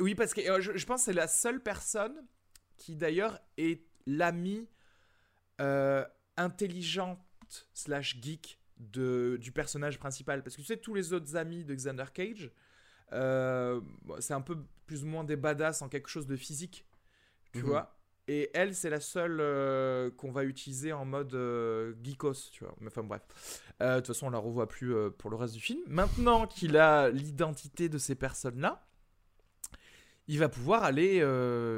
[SPEAKER 1] oui, parce que je, pense que c'est la seule personne qui d'ailleurs est l'amie intelligente slash geek de, du personnage principal. Parce que tu sais, tous les autres amis de Xander Cage, c'est un peu plus ou moins des badass en quelque chose de physique, tu
[SPEAKER 2] Mhm.
[SPEAKER 1] vois? Et elle, c'est la seule euh, qu'on va utiliser en mode euh, geekos, tu vois. Mais enfin bref. Euh, De toute façon, on la revoit plus pour le reste du film. Maintenant qu'il a l'identité de ces personnes-là, il va pouvoir aller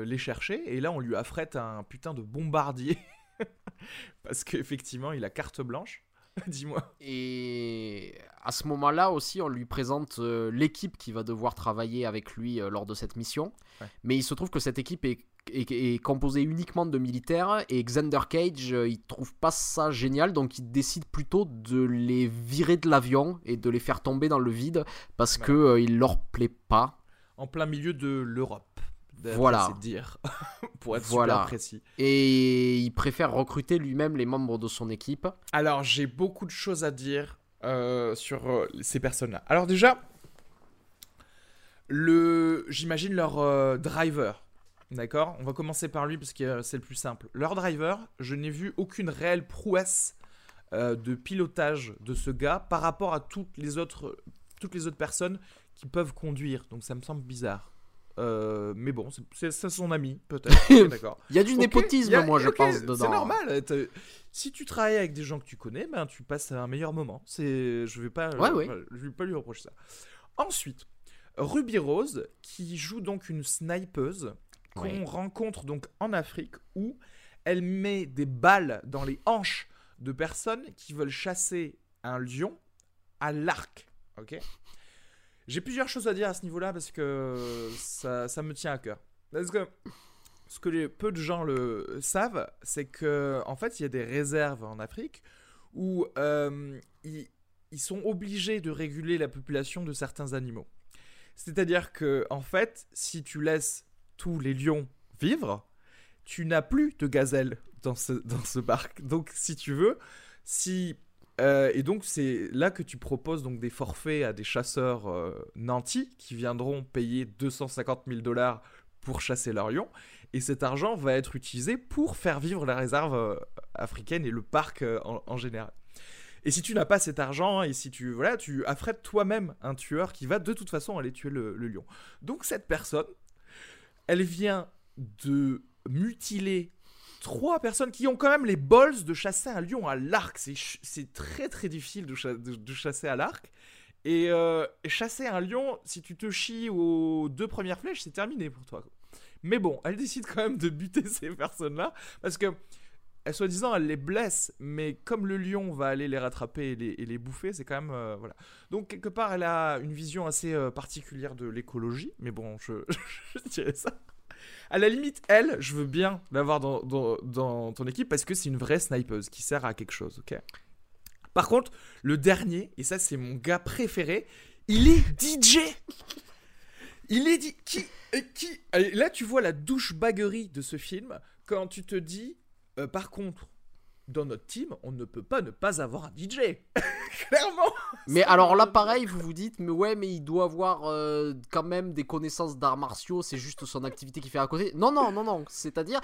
[SPEAKER 1] les chercher. Et là, on lui affrète un putain de bombardier. Parce qu'effectivement, il a carte blanche. Dis-moi.
[SPEAKER 2] Et à ce moment-là aussi, on lui présente l'équipe qui va devoir travailler avec lui lors de cette mission.
[SPEAKER 1] Ouais.
[SPEAKER 2] Mais il se trouve que cette équipe est, est- est composée uniquement de militaires et Xander Cage, euh, il trouve pas ça génial, donc il décide plutôt de les virer de l'avion et de les faire tomber dans le vide parce
[SPEAKER 1] Ouais.
[SPEAKER 2] que euh, il leur plaît pas.
[SPEAKER 1] En plein milieu de l'Europe.
[SPEAKER 2] Voilà.
[SPEAKER 1] ses dires. pour être
[SPEAKER 2] Voilà.
[SPEAKER 1] super précis.
[SPEAKER 2] Et il préfère recruter lui-même les membres de son équipe.
[SPEAKER 1] Alors, j'ai beaucoup de choses à dire euh, sur euh, ces personnes-là. Alors déjà, le, j'imagine leur driver. D'accord? On va commencer par lui parce que euh, c'est le plus simple. Leur driver, je n'ai vu aucune réelle prouesse euh, de pilotage de ce gars par rapport à toutes les autres, toutes les autres personnes qui peuvent conduire. Donc ça me semble bizarre. Euh, mais bon, c'est- son ami, peut-être. D'accord.
[SPEAKER 2] Il y a du népotisme,
[SPEAKER 1] a-
[SPEAKER 2] moi, je pense, dedans.
[SPEAKER 1] C'est normal. t'as- Si tu travailles avec des gens que tu connais, ben, tu passes un meilleur moment. Je vais pas,
[SPEAKER 2] Ouais, ouais.
[SPEAKER 1] je vais pas lui reprocher ça. Ensuite, Ruby Rose, qui joue donc une snipeuse qu'on
[SPEAKER 2] Ouais.
[SPEAKER 1] rencontre donc en Afrique, où elle met des balles dans les hanches de personnes qui veulent chasser un lion à l'arc. Ok? J'ai plusieurs choses à dire à ce niveau-là parce que ça, ça me tient à cœur. Parce que ce que les, peu de gens le savent, c'est que en fait, il y a des réserves en Afrique où euh, ils, ils sont obligés de réguler la population de certains animaux. C'est-à-dire que, en fait, si tu laisses tous les lions vivre, tu n'as plus de gazelles dans ce, dans ce parc. Donc, si tu veux, si euh, et donc c'est là que tu proposes donc des forfaits à des chasseurs euh, nantis qui viendront payer 250 000 dollars pour chasser leurs lions. Et cet argent va être utilisé pour faire vivre la réserve euh, africaine et le parc en, général. Et si tu n'as pas cet argent et si tu voilà, tu affrètes toi-même un tueur qui va de toute façon aller tuer le lion. Donc cette personne, elle vient de mutiler trois personnes qui ont quand même les balls de chasser un lion à l'arc. C'est très très difficile de, cha de, de chasser à l'arc. Et, euh, et, chasser un lion, si tu te chies aux deux premières flèches, c'est terminé pour toi. Mais bon, elle décide quand même de buter ces personnes-là parce que, elle, soi-disant, elle les blesse, mais comme le lion va aller les rattraper et les, et les bouffer, c'est quand même euh, voilà. Donc quelque part, elle a une vision assez euh, particulière de l'écologie, mais bon, je, je dirais ça. À la limite, elle, je veux bien l'avoir dans, dans, dans, ton équipe parce que c'est une vraie snipeuse qui sert à quelque chose, ok? Par contre, le dernier, et ça c'est mon gars préféré, il est DJ Il est dit qui, qui Là, tu vois la douche baguerie de ce film quand tu te dis, euh, par contre, dans notre team, on ne peut pas ne pas avoir un DJ. Clairement.
[SPEAKER 2] Mais alors là, pareil, vous vous dites, mais ouais, mais il doit avoir euh, quand même des connaissances d'arts martiaux, c'est juste son activité qu'il fait à côté. Non, non, non, non. C'est-à-dire,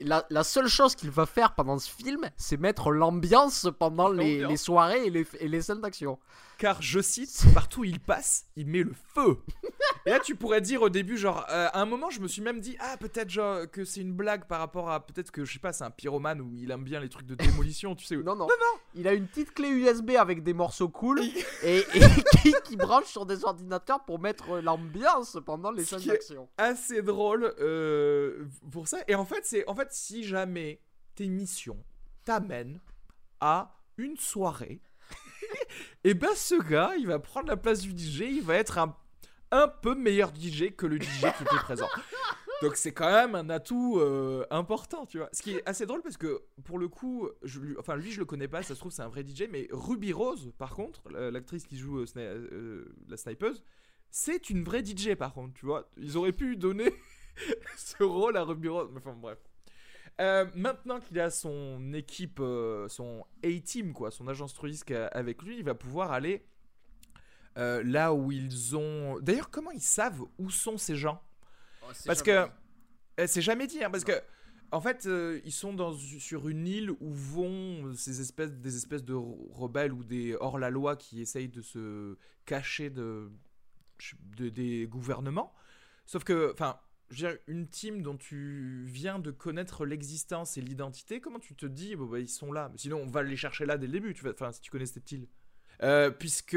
[SPEAKER 2] la, la, seule chose qu'il va faire pendant ce film, c'est mettre l'ambiance pendant les, les, soirées et les, et les scènes d'action.
[SPEAKER 1] Car, je cite, partout où il passe, il met le feu. et là, tu pourrais dire au début, genre, euh, à un moment, je me suis même dit, ah, peut-être genre que c'est une blague par rapport à, peut-être que, je sais pas, c'est un pyromane où il aime bien les trucs de démolition, tu sais.
[SPEAKER 2] Non, non,
[SPEAKER 1] non, non.
[SPEAKER 2] Il a une petite clé USB avec des morceaux cool et, et qui, qui, branche sur des ordinateurs pour mettre l'ambiance pendant les scènes d'action.
[SPEAKER 1] Assez drôle euh, pour ça. Et en fait, c'est en fait si jamais tes missions t'amènent à une soirée, et ben ce gars, il va prendre la place du DJ, il va être un, un peu meilleur DJ que le DJ qui était présent. Donc c'est quand même un atout euh, important, tu vois. Ce qui est assez drôle parce que pour le coup, enfin lui je le connais pas, ça se trouve c'est un vrai DJ, mais Ruby Rose par contre, l'actrice qui joue euh, euh, la snipeuse, c'est une vraie DJ par contre, tu vois. Ils auraient pu donner ce rôle à Ruby Rose, enfin bref. Euh, maintenant qu'il a son équipe, euh, son A-team, quoi, son agence touriste avec lui, il va pouvoir aller euh, là où ils ont. D'ailleurs, comment ils savent où sont ces gens? Oh, Parce que c'est jamais dit, hein, parce que en fait, ils sont dans, sur une île où vont ces espèces, des espèces de rebelles ou des hors-la-loi qui essayent de se cacher de, de des gouvernements. Sauf que, enfin, je veux dire, une team dont tu viens de connaître l'existence et l'identité, comment tu te dis, bon, bah, ils sont là? Sinon, on va les chercher là dès le début, tu enfin, si tu connais cette île. Euh, puisque,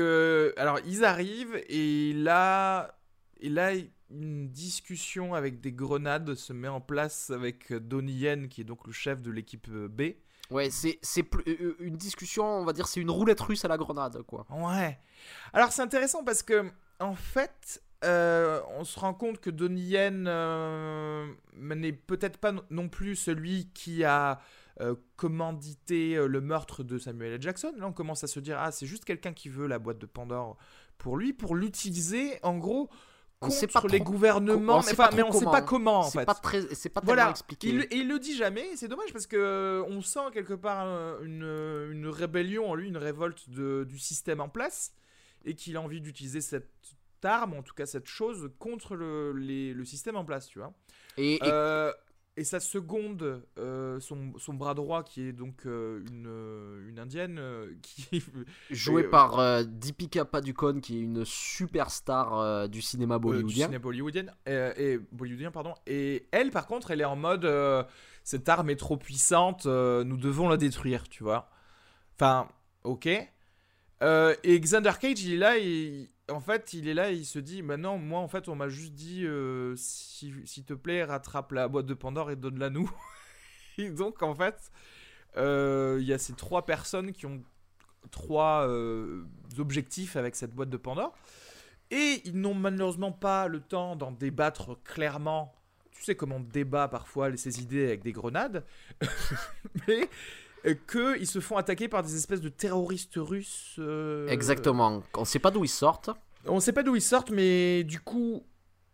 [SPEAKER 1] alors, ils arrivent et là, et là, une discussion avec des grenades se met en place avec Donnie Yen, qui est donc le chef de l'équipe euh, B.
[SPEAKER 2] Ouais, c'est une discussion, on va dire, c'est une roulette russe à la grenade, quoi.
[SPEAKER 1] Ouais. Alors, c'est intéressant parce que, en fait, euh, on se rend compte que Donnie Yen euh, n'est peut-être pas non plus celui qui a euh, commandité le meurtre de Samuel L. Jackson. Là, on commence à se dire ah, c'est juste quelqu'un qui veut la boîte de Pandore pour lui, pour l'utiliser en gros contre pas les trop, gouvernements,
[SPEAKER 2] on
[SPEAKER 1] mais, on
[SPEAKER 2] comment.
[SPEAKER 1] sait pas comment en
[SPEAKER 2] C'est
[SPEAKER 1] fait.
[SPEAKER 2] pas très, c'est pas
[SPEAKER 1] Voilà.
[SPEAKER 2] expliqué.
[SPEAKER 1] Il, et il le dit jamais, c'est dommage parce que on sent quelque part une, une rébellion en lui, une révolte de, du système en place, et qu'il a envie d'utiliser cette arme, en tout cas cette chose, contre le, les- le système en place, tu vois.
[SPEAKER 2] Et, et-
[SPEAKER 1] Euh, et sa seconde, euh, son, son bras droit, qui est donc euh, une, euh, une indienne, euh, qui.
[SPEAKER 2] joué
[SPEAKER 1] euh,
[SPEAKER 2] par Deepika Padukone, qui est une superstar du cinéma
[SPEAKER 1] euh, du
[SPEAKER 2] bollywoodien.
[SPEAKER 1] cinéma bollywoodien, et bollywoodien, pardon. Et elle, par contre, elle est en mode cette arme est trop puissante, nous devons la détruire, tu vois. Enfin, ok. Et Xander Cage, il est là, et en fait, il est là, et il se dit, bah non, moi, en fait, on m'a juste dit, euh, si- s'il te plaît, rattrape la boîte de Pandore et donne-la nous. et donc, en fait, euh, il y a ces trois personnes qui ont trois objectifs avec cette boîte de Pandore. Et ils n'ont malheureusement pas le temps d'en débattre clairement. Tu sais comment on débat parfois ces idées avec des grenades. Mais qu'ils se font attaquer par des espèces de terroristes russes.
[SPEAKER 2] Exactement. On ne sait pas d'où ils sortent.
[SPEAKER 1] On ne sait pas d'où ils sortent, mais du coup,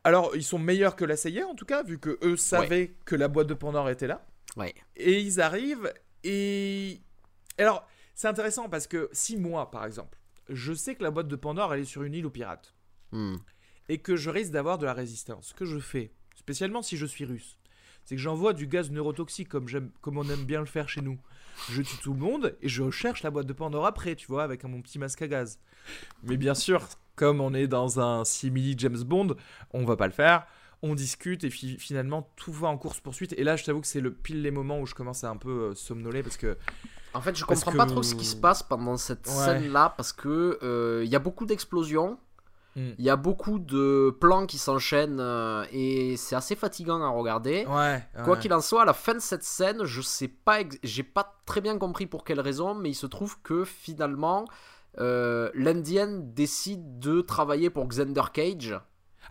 [SPEAKER 1] alors, ils sont meilleurs que la CIA en tout cas, vu que eux savaient que la boîte de Pandore était là.
[SPEAKER 2] Ouais.
[SPEAKER 1] Et ils arrivent et alors c'est intéressant parce que si moi, par exemple, je sais que la boîte de Pandore elle est sur une île aux pirates
[SPEAKER 2] hmm.
[SPEAKER 1] et que je risque d'avoir de la résistance, ce que je fais, spécialement si je suis russe, c'est que j'envoie du gaz neurotoxique comme, comme on aime bien le faire chez nous. Je tue tout le monde et je recherche la boîte de Pandore après, tu vois, avec mon petit masque à gaz. Mais bien sûr, comme on est dans un simili James Bond, on va pas le faire. On discute et finalement tout va en course poursuite. Et là, je t'avoue que c'est le pile les moments où je commence à un peu euh, somnoler parce que.
[SPEAKER 2] En fait, je comprends pas trop ce qui se passe pendant cette scène-là parce que euh, il y a beaucoup d'explosions. Hmm. Il y a beaucoup de plans qui s'enchaînent euh, et c'est assez fatigant à regarder. Quoi qu'il en soit, à la fin de cette scène, je sais pas, j'ai pas très bien compris pour quelle raison, mais il se trouve que finalement, euh, l'Indienne décide de travailler pour Xander Cage.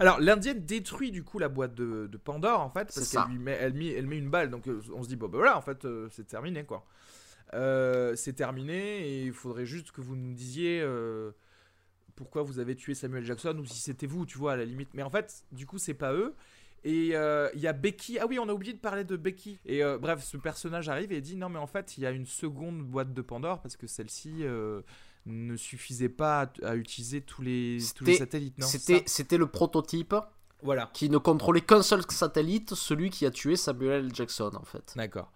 [SPEAKER 1] Alors l'Indienne détruit du coup la boîte de, Pandore en fait parce qu'elle met, elle met, elle met une balle donc euh, on se dit bon ben voilà en fait euh, c'est terminé quoi. c'est terminé et il faudrait juste que vous nous disiez pourquoi vous avez tué Samuel Jackson ou si c'était vous tu vois à la limite mais en fait du coup c'est pas eux et il y a Becky. Ah oui, on a oublié de parler de Becky. Et bref, ce personnage arrive et dit non, mais en fait, il y a une seconde boîte de Pandore parce que celle-ci, ne suffisait pas à, utiliser tous les, tous les satellites,
[SPEAKER 2] C'était, le prototype
[SPEAKER 1] voilà.
[SPEAKER 2] qui ne contrôlait qu'un seul satellite, celui qui a tué Samuel Jackson, en fait.
[SPEAKER 1] D'accord.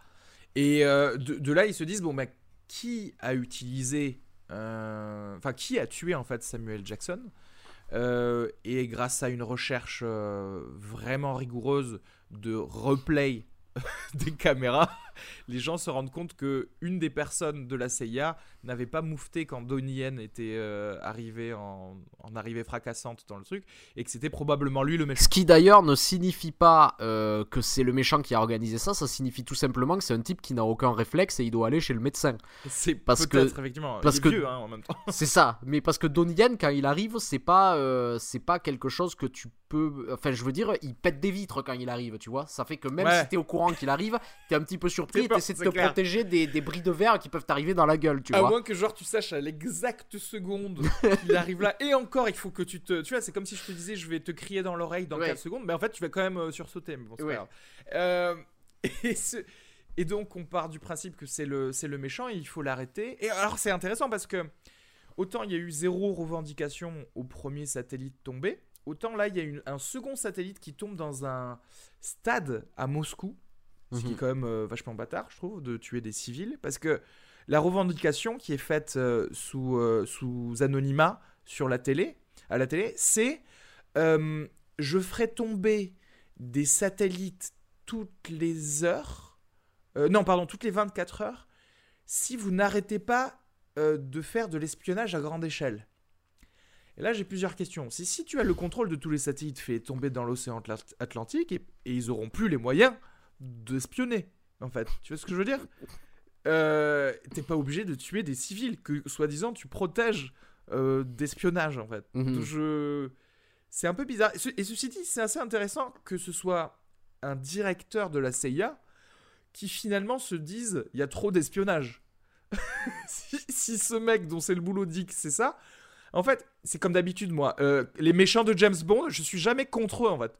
[SPEAKER 1] Et euh, de, là, ils se disent, bon, mais qui a utilisé... Euh, enfin, qui a tué, en fait, Samuel Jackson euh, Et grâce à une recherche vraiment rigoureuse de replay des caméras, les gens se rendent compte que une des personnes de la CIA n'avait pas moufté quand Donnie Yen était euh, arrivé en, arrivée fracassante dans le truc et que c'était probablement lui le méchant.
[SPEAKER 2] Ce qui d'ailleurs ne signifie pas euh, que c'est le méchant qui a organisé ça, ça signifie tout simplement que c'est un type qui n'a aucun réflexe et il doit aller chez le médecin.
[SPEAKER 1] C'est parce que effectivement
[SPEAKER 2] parce
[SPEAKER 1] il est vieux hein, en même temps.
[SPEAKER 2] C'est ça, mais parce que Donnie Yen quand il arrive, c'est pas euh, c'est pas quelque chose que tu peux enfin je veux dire, il pète des vitres quand il arrive, tu vois. Ça fait que même si t'es au courant qu'il arrive, t'es un petit peu surpris et t'essaies de te protéger des, des bris de verre qui peuvent t'arriver dans la gueule, tu vois
[SPEAKER 1] moins que genre tu saches à l'exacte seconde qu'il arrive là. Et encore, il faut que tu te. Tu vois, c'est comme si je te disais, je vais te crier dans l'oreille dans 4 secondes. Mais en fait, tu vas quand même euh, sursauter. Mais bon, c'est pas grave. Euh, et, et, donc, on part du principe que c'est le, le méchant et il faut l'arrêter. Et alors, c'est intéressant parce que autant il y a eu zéro revendication au premier satellite tombé, autant là, il y a une, un second satellite qui tombe dans un stade à Moscou. Ce qui est mhm. quand même euh, vachement bâtard, je trouve, de tuer des civils. Parce que la revendication qui est faite euh, sous, euh, sous anonymat sur la télé, à la télé, c'est je ferai tomber des satellites toutes les heures, non pardon, toutes les 24 heures, si vous n'arrêtez pas de faire de l'espionnage à grande échelle. Et là, j'ai plusieurs questions. Si, si tu as le contrôle de tous les satellites fait tomber dans l'océan Atlantique, et, et, ils auront plus les moyens d'espionner, en fait. Tu vois ce que je veux dire? Euh, t'es pas obligé de tuer des civils que soi-disant tu protèges euh, d'espionnage en fait. Mhm. Je... C'est un peu bizarre. Et ceci dit, c'est assez intéressant que ce soit un directeur de la CIA qui finalement se dise il y a trop d'espionnage. si, ce mec dont c'est le boulot dit que c'est ça, en fait, c'est comme d'habitude moi. Euh, les méchants de James Bond, je suis jamais contre eux en fait.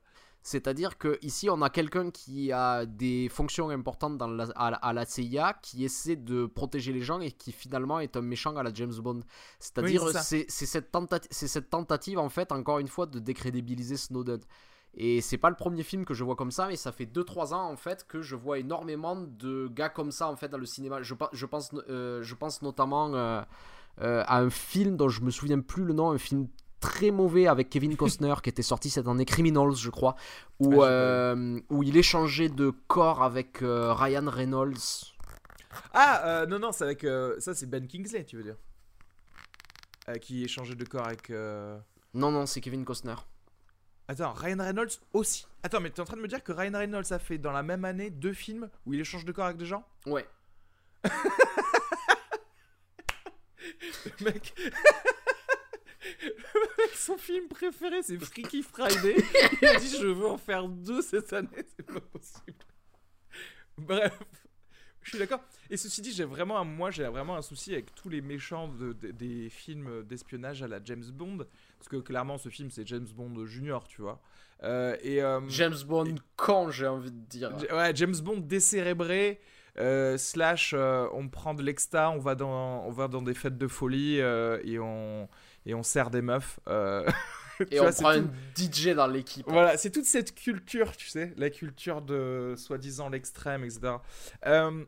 [SPEAKER 2] C'est-à-dire que ici on a quelqu'un qui a des fonctions importantes dans à, la CIA, qui essaie de protéger les gens et qui finalement est un méchant à la James Bond. C'est-à-dire c'est cette, cette, tentative en fait encore une fois de décrédibiliser Snowden. Et c'est pas le premier film que je vois comme ça, mais ça fait 2-3 ans en fait que je vois énormément de gars comme ça en fait dans le cinéma. Je, je pense, euh, je pense notamment euh, euh, à un film dont je me souviens plus le nom, un film très mauvais avec Kevin Costner qui était sorti cette année, Criminals, je crois, où, euh, où il échangeait de corps avec euh, Ryan Reynolds.
[SPEAKER 1] Ah, euh, non, non, c'est avec. ça, c'est Ben Kingsley, tu veux dire Qui échangeait de corps avec.
[SPEAKER 2] Non, non, c'est Kevin Costner.
[SPEAKER 1] Attends, Ryan Reynolds aussi Attends, mais t'es en train de me dire que Ryan Reynolds a fait dans la même année deux films où il échange de corps avec des gens?
[SPEAKER 2] Ouais.
[SPEAKER 1] Mec. Son film préféré, c'est Freaky Friday. Il a dit Je veux en faire deux cette année, c'est pas possible. Bref, je suis d'accord. Et ceci dit, j'ai vraiment, un, moi, j'ai vraiment un souci avec tous les méchants de, de- des films d'espionnage à la James Bond, parce que clairement, ce film, c'est James Bond Junior, tu vois. Euh, et euh,
[SPEAKER 2] James Bond quand j'ai envie de dire.
[SPEAKER 1] Ouais, James Bond décérébré. euh, slash, on prend de l'exta, on va dans, on va dans des fêtes de folie et on et on sert des meufs. euh,
[SPEAKER 2] Et
[SPEAKER 1] vois,
[SPEAKER 2] on prend
[SPEAKER 1] tout-
[SPEAKER 2] un DJ dans l'équipe.
[SPEAKER 1] voilà, c'est toute cette culture, tu sais, la culture de soi-disant l'extrême, etc. Euh,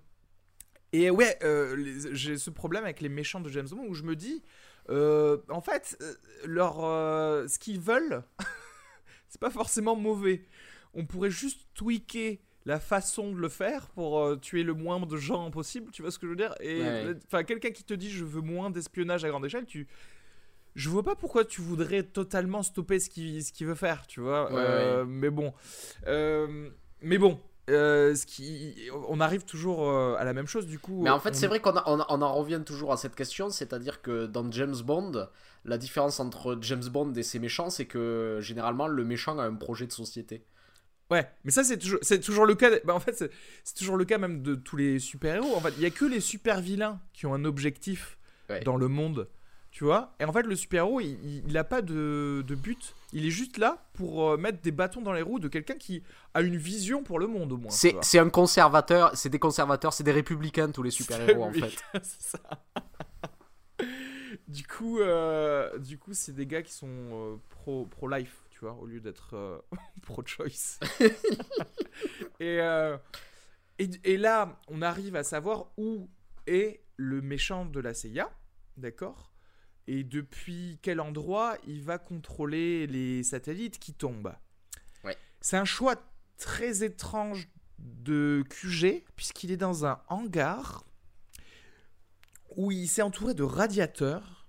[SPEAKER 1] et ouais, euh, les- j'ai ce problème avec les méchants de James Bond où je me dis, euh, en fait, leur, ce qu'ils veulent, c'est pas forcément mauvais. On pourrait juste tweaker la façon de le faire pour euh, tuer le moins de gens possible, tu vois ce que je veux dire? Et
[SPEAKER 2] Ouais.
[SPEAKER 1] enfin, quelqu'un qui te dit je veux moins d'espionnage à grande échelle, tu je vois pas pourquoi tu voudrais totalement stopper ce qu'il ce qu'il veut faire, tu vois.
[SPEAKER 2] Ouais,
[SPEAKER 1] Euh, Mais bon, Euh, mais bon, euh, ce qui, on arrive toujours à la même chose du coup.
[SPEAKER 2] Mais en fait,
[SPEAKER 1] on-
[SPEAKER 2] c'est vrai qu'on a- on, on en revient toujours à cette question, c'est-à-dire que dans James Bond, la différence entre James Bond et ses méchants, c'est que généralement le méchant a un projet de société.
[SPEAKER 1] Ouais, mais ça c'est toujours, c'est toujours le cas. Bah, en fait, c'est c'est toujours le cas même de tous les super héros. En fait, il y a que les super vilains qui ont un objectif
[SPEAKER 2] Ouais.
[SPEAKER 1] dans le monde, tu vois. Et en fait, le super héros, il, il, il a pas de, de but. Il est juste là pour euh, mettre des bâtons dans les roues de quelqu'un qui a une vision pour le monde au moins.
[SPEAKER 2] C'est un conservateur, c'est des conservateurs, c'est des républicains tous les super-héros en fait.
[SPEAKER 1] c'est ça. du coup, euh, du coup, c'est des gars qui sont euh, pro pro life, tu vois, au lieu d'être euh, pro choice. et, et et là, on arrive à savoir où est le méchant de la CIA, d'accord? Et depuis quel endroit il va contrôler les satellites qui tombent?
[SPEAKER 2] Ouais.
[SPEAKER 1] C'est un choix très étrange de QG puisqu'il est dans un hangar où il s'est entouré de radiateurs.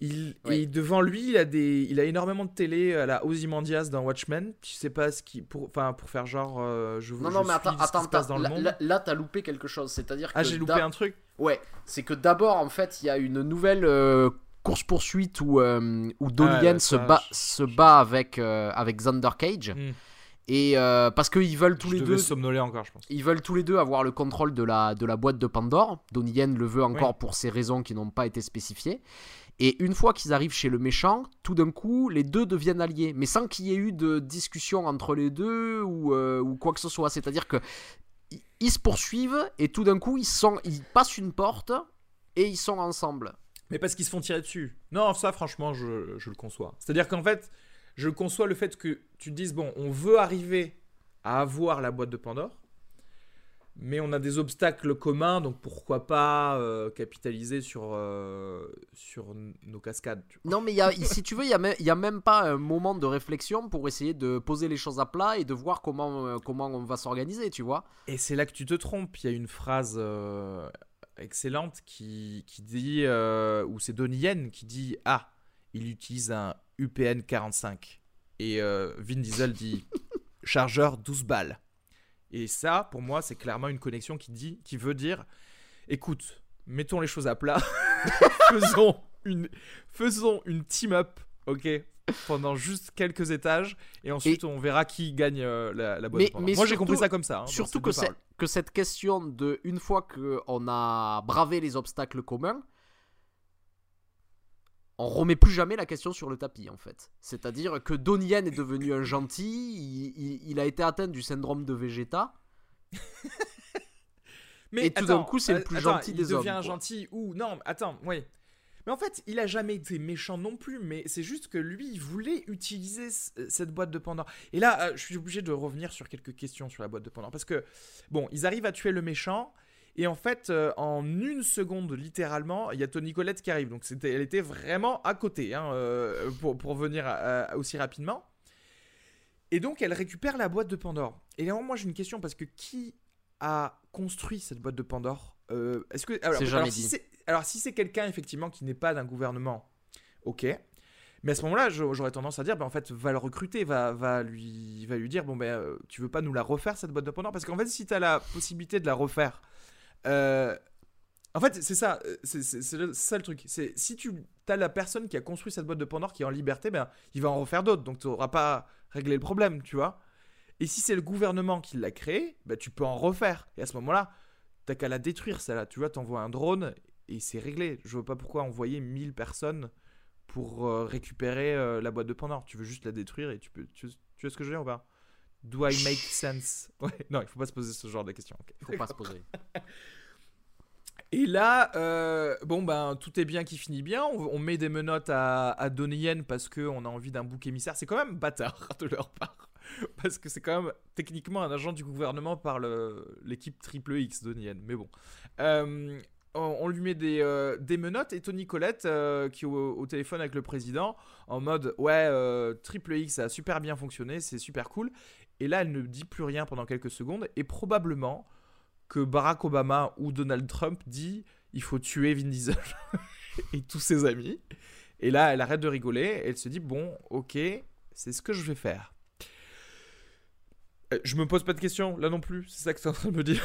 [SPEAKER 1] Il,
[SPEAKER 2] Oui.
[SPEAKER 1] Et devant lui, il a, des, il a énormément de télé à la Ozymandias dans Watchmen. Tu sais pas ce qui. Pour, enfin, pour faire genre. euh, je,
[SPEAKER 2] Non,
[SPEAKER 1] je
[SPEAKER 2] non, mais attends, attends,
[SPEAKER 1] dans le
[SPEAKER 2] là,
[SPEAKER 1] monde.
[SPEAKER 2] là- là, t'as loupé quelque chose, c'est-à-dire que.
[SPEAKER 1] ah, j'ai loupé un truc
[SPEAKER 2] Ouais, c'est que d'abord, en fait, il y a une nouvelle euh, course-poursuite où, euh, où Donnie
[SPEAKER 1] Ah,
[SPEAKER 2] Yen se bat, se bat avec, euh, avec Xander Cage.
[SPEAKER 1] Hmm.
[SPEAKER 2] Et euh, parce qu'ils veulent tous
[SPEAKER 1] Je
[SPEAKER 2] les deux.
[SPEAKER 1] somnoler encore, je pense.
[SPEAKER 2] Ils veulent tous les deux avoir le contrôle de la, de la boîte de Pandore. Donnie Yen le veut encore
[SPEAKER 1] Oui.
[SPEAKER 2] pour ces raisons qui n'ont pas été spécifiées. Et une fois qu'ils arrivent chez le méchant, tout d'un coup, les deux deviennent alliés. Mais sans qu'il y ait eu de discussion entre les deux ou, euh, ou quoi que ce soit. C'est-à-dire que ils se poursuivent et tout d'un coup, ils, sont, ils passent une porte et ils sont ensemble.
[SPEAKER 1] Mais parce qu'ils se font tirer dessus. Non, ça, franchement, je, je le conçois. C'est-à-dire qu'en fait, je conçois le fait que tu te dises, bon, on veut arriver à avoir la boîte de Pandore, mais on a des obstacles communs, donc pourquoi pas euh, capitaliser sur, euh, sur nos cascades. tu vois.
[SPEAKER 2] Non, mais y a, si tu veux, il n'y a, a même pas un moment de réflexion pour essayer de poser les choses à plat et de voir comment, euh, comment on va s'organiser, tu vois.
[SPEAKER 1] Et c'est là que tu te trompes. Il y a une phrase excellente qui, qui dit, ou c'est Donnie Yen qui dit Ah, il utilise un UPN 45. Et Vin Diesel dit Chargeur 12 balles. Et ça, pour moi, c'est clairement une connexion qui, dit, qui veut dire Écoute, mettons les choses à plat, faisons une, faisons une team-up, ok pendant juste quelques étages. Et ensuite on verra qui gagne euh, la, la
[SPEAKER 2] Mais- mais
[SPEAKER 1] Moi j'ai compris ça comme ça. hein,
[SPEAKER 2] Surtout que, que cette question de, une fois qu'on a bravé les obstacles communs, on remet plus jamais la question sur le tapis en fait. C'est-à-dire que Donnie Yen est devenu un gentil, il, il- il a été atteint du syndrome de Vegeta.
[SPEAKER 1] Mais
[SPEAKER 2] Et tout d'un coup, c'est le
[SPEAKER 1] euh,
[SPEAKER 2] plus
[SPEAKER 1] attends,
[SPEAKER 2] gentil
[SPEAKER 1] il
[SPEAKER 2] des
[SPEAKER 1] devient
[SPEAKER 2] hommes, quoi.
[SPEAKER 1] gentil ou non Attends, oui. Mais en fait, il a jamais été méchant non plus. Mais c'est juste que lui, il voulait utiliser cette boîte de Pandore. Et là, euh, je suis obligé de revenir sur quelques questions sur la boîte de Pandore parce que bon, ils arrivent à tuer le méchant. Et en fait, euh, en une seconde, littéralement, il y a Tony Colette qui arrive. Donc, c'était, elle était vraiment à côté hein, euh, pour, pour venir euh, aussi rapidement. Et donc, elle récupère la boîte de Pandore. Et là, moi, j'ai une question parce que qui a construit cette boîte de Pandore Euh, Est-ce que alors,
[SPEAKER 2] C'est jamais
[SPEAKER 1] alors, si c'est alors si c'est quelqu'un effectivement qui n'est pas d'un gouvernement, ok. Mais à ce moment-là, j'aurais tendance à dire, ben, en fait, va le recruter, va, va, lui, va lui dire, bon, ben, tu veux pas nous la refaire, cette boîte de Pandore? Parce qu'en fait, si tu as la possibilité de la refaire, euh, En fait, c'est ça, euh, c'est ça le truc. C'est si tu as la personne qui a construit cette boîte de Pandore qui est en liberté, ben il va en refaire d'autres, donc tu n'auras pas réglé le problème, tu vois. Et si c'est le gouvernement qui l'a créé, ben tu peux en refaire. Et à ce moment-là, t'as qu'à la détruire, celle-là. Tu vois, t'envoies un drone et c'est réglé. Je vois pas pourquoi envoyer 1000 personnes pour euh, récupérer la boîte de Pandore. Tu veux juste la détruire et tu peux. Tu, tu vois ce que je veux dire ou pas? Do I make sense? Ouais, non, il faut pas se poser ce genre de questions.
[SPEAKER 2] Il faut pas se poser.
[SPEAKER 1] Et là, euh, bon ben tout est bien qui finit bien. On, met des menottes à, à Donnie Yen parce qu'on a envie d'un bouc émissaire. C'est quand même bâtard de leur part. Parce que c'est quand même techniquement un agent du gouvernement par l'équipe Triple X Donnie Yen. Mais bon. Euh, on, lui met des, euh, des, menottes et Tony Collette qui est au, téléphone avec le président en mode ouais Triple X a super bien fonctionné, c'est super cool. Et là elle ne dit plus rien pendant quelques secondes et probablement que Barack Obama ou Donald Trump dit il faut tuer Vin Diesel et tous ses amis. Et là, elle arrête de rigoler et elle se dit bon, ok, c'est ce que je vais faire. Euh, je me pose pas de questions là non plus, c'est ça que tu es en train de me dire.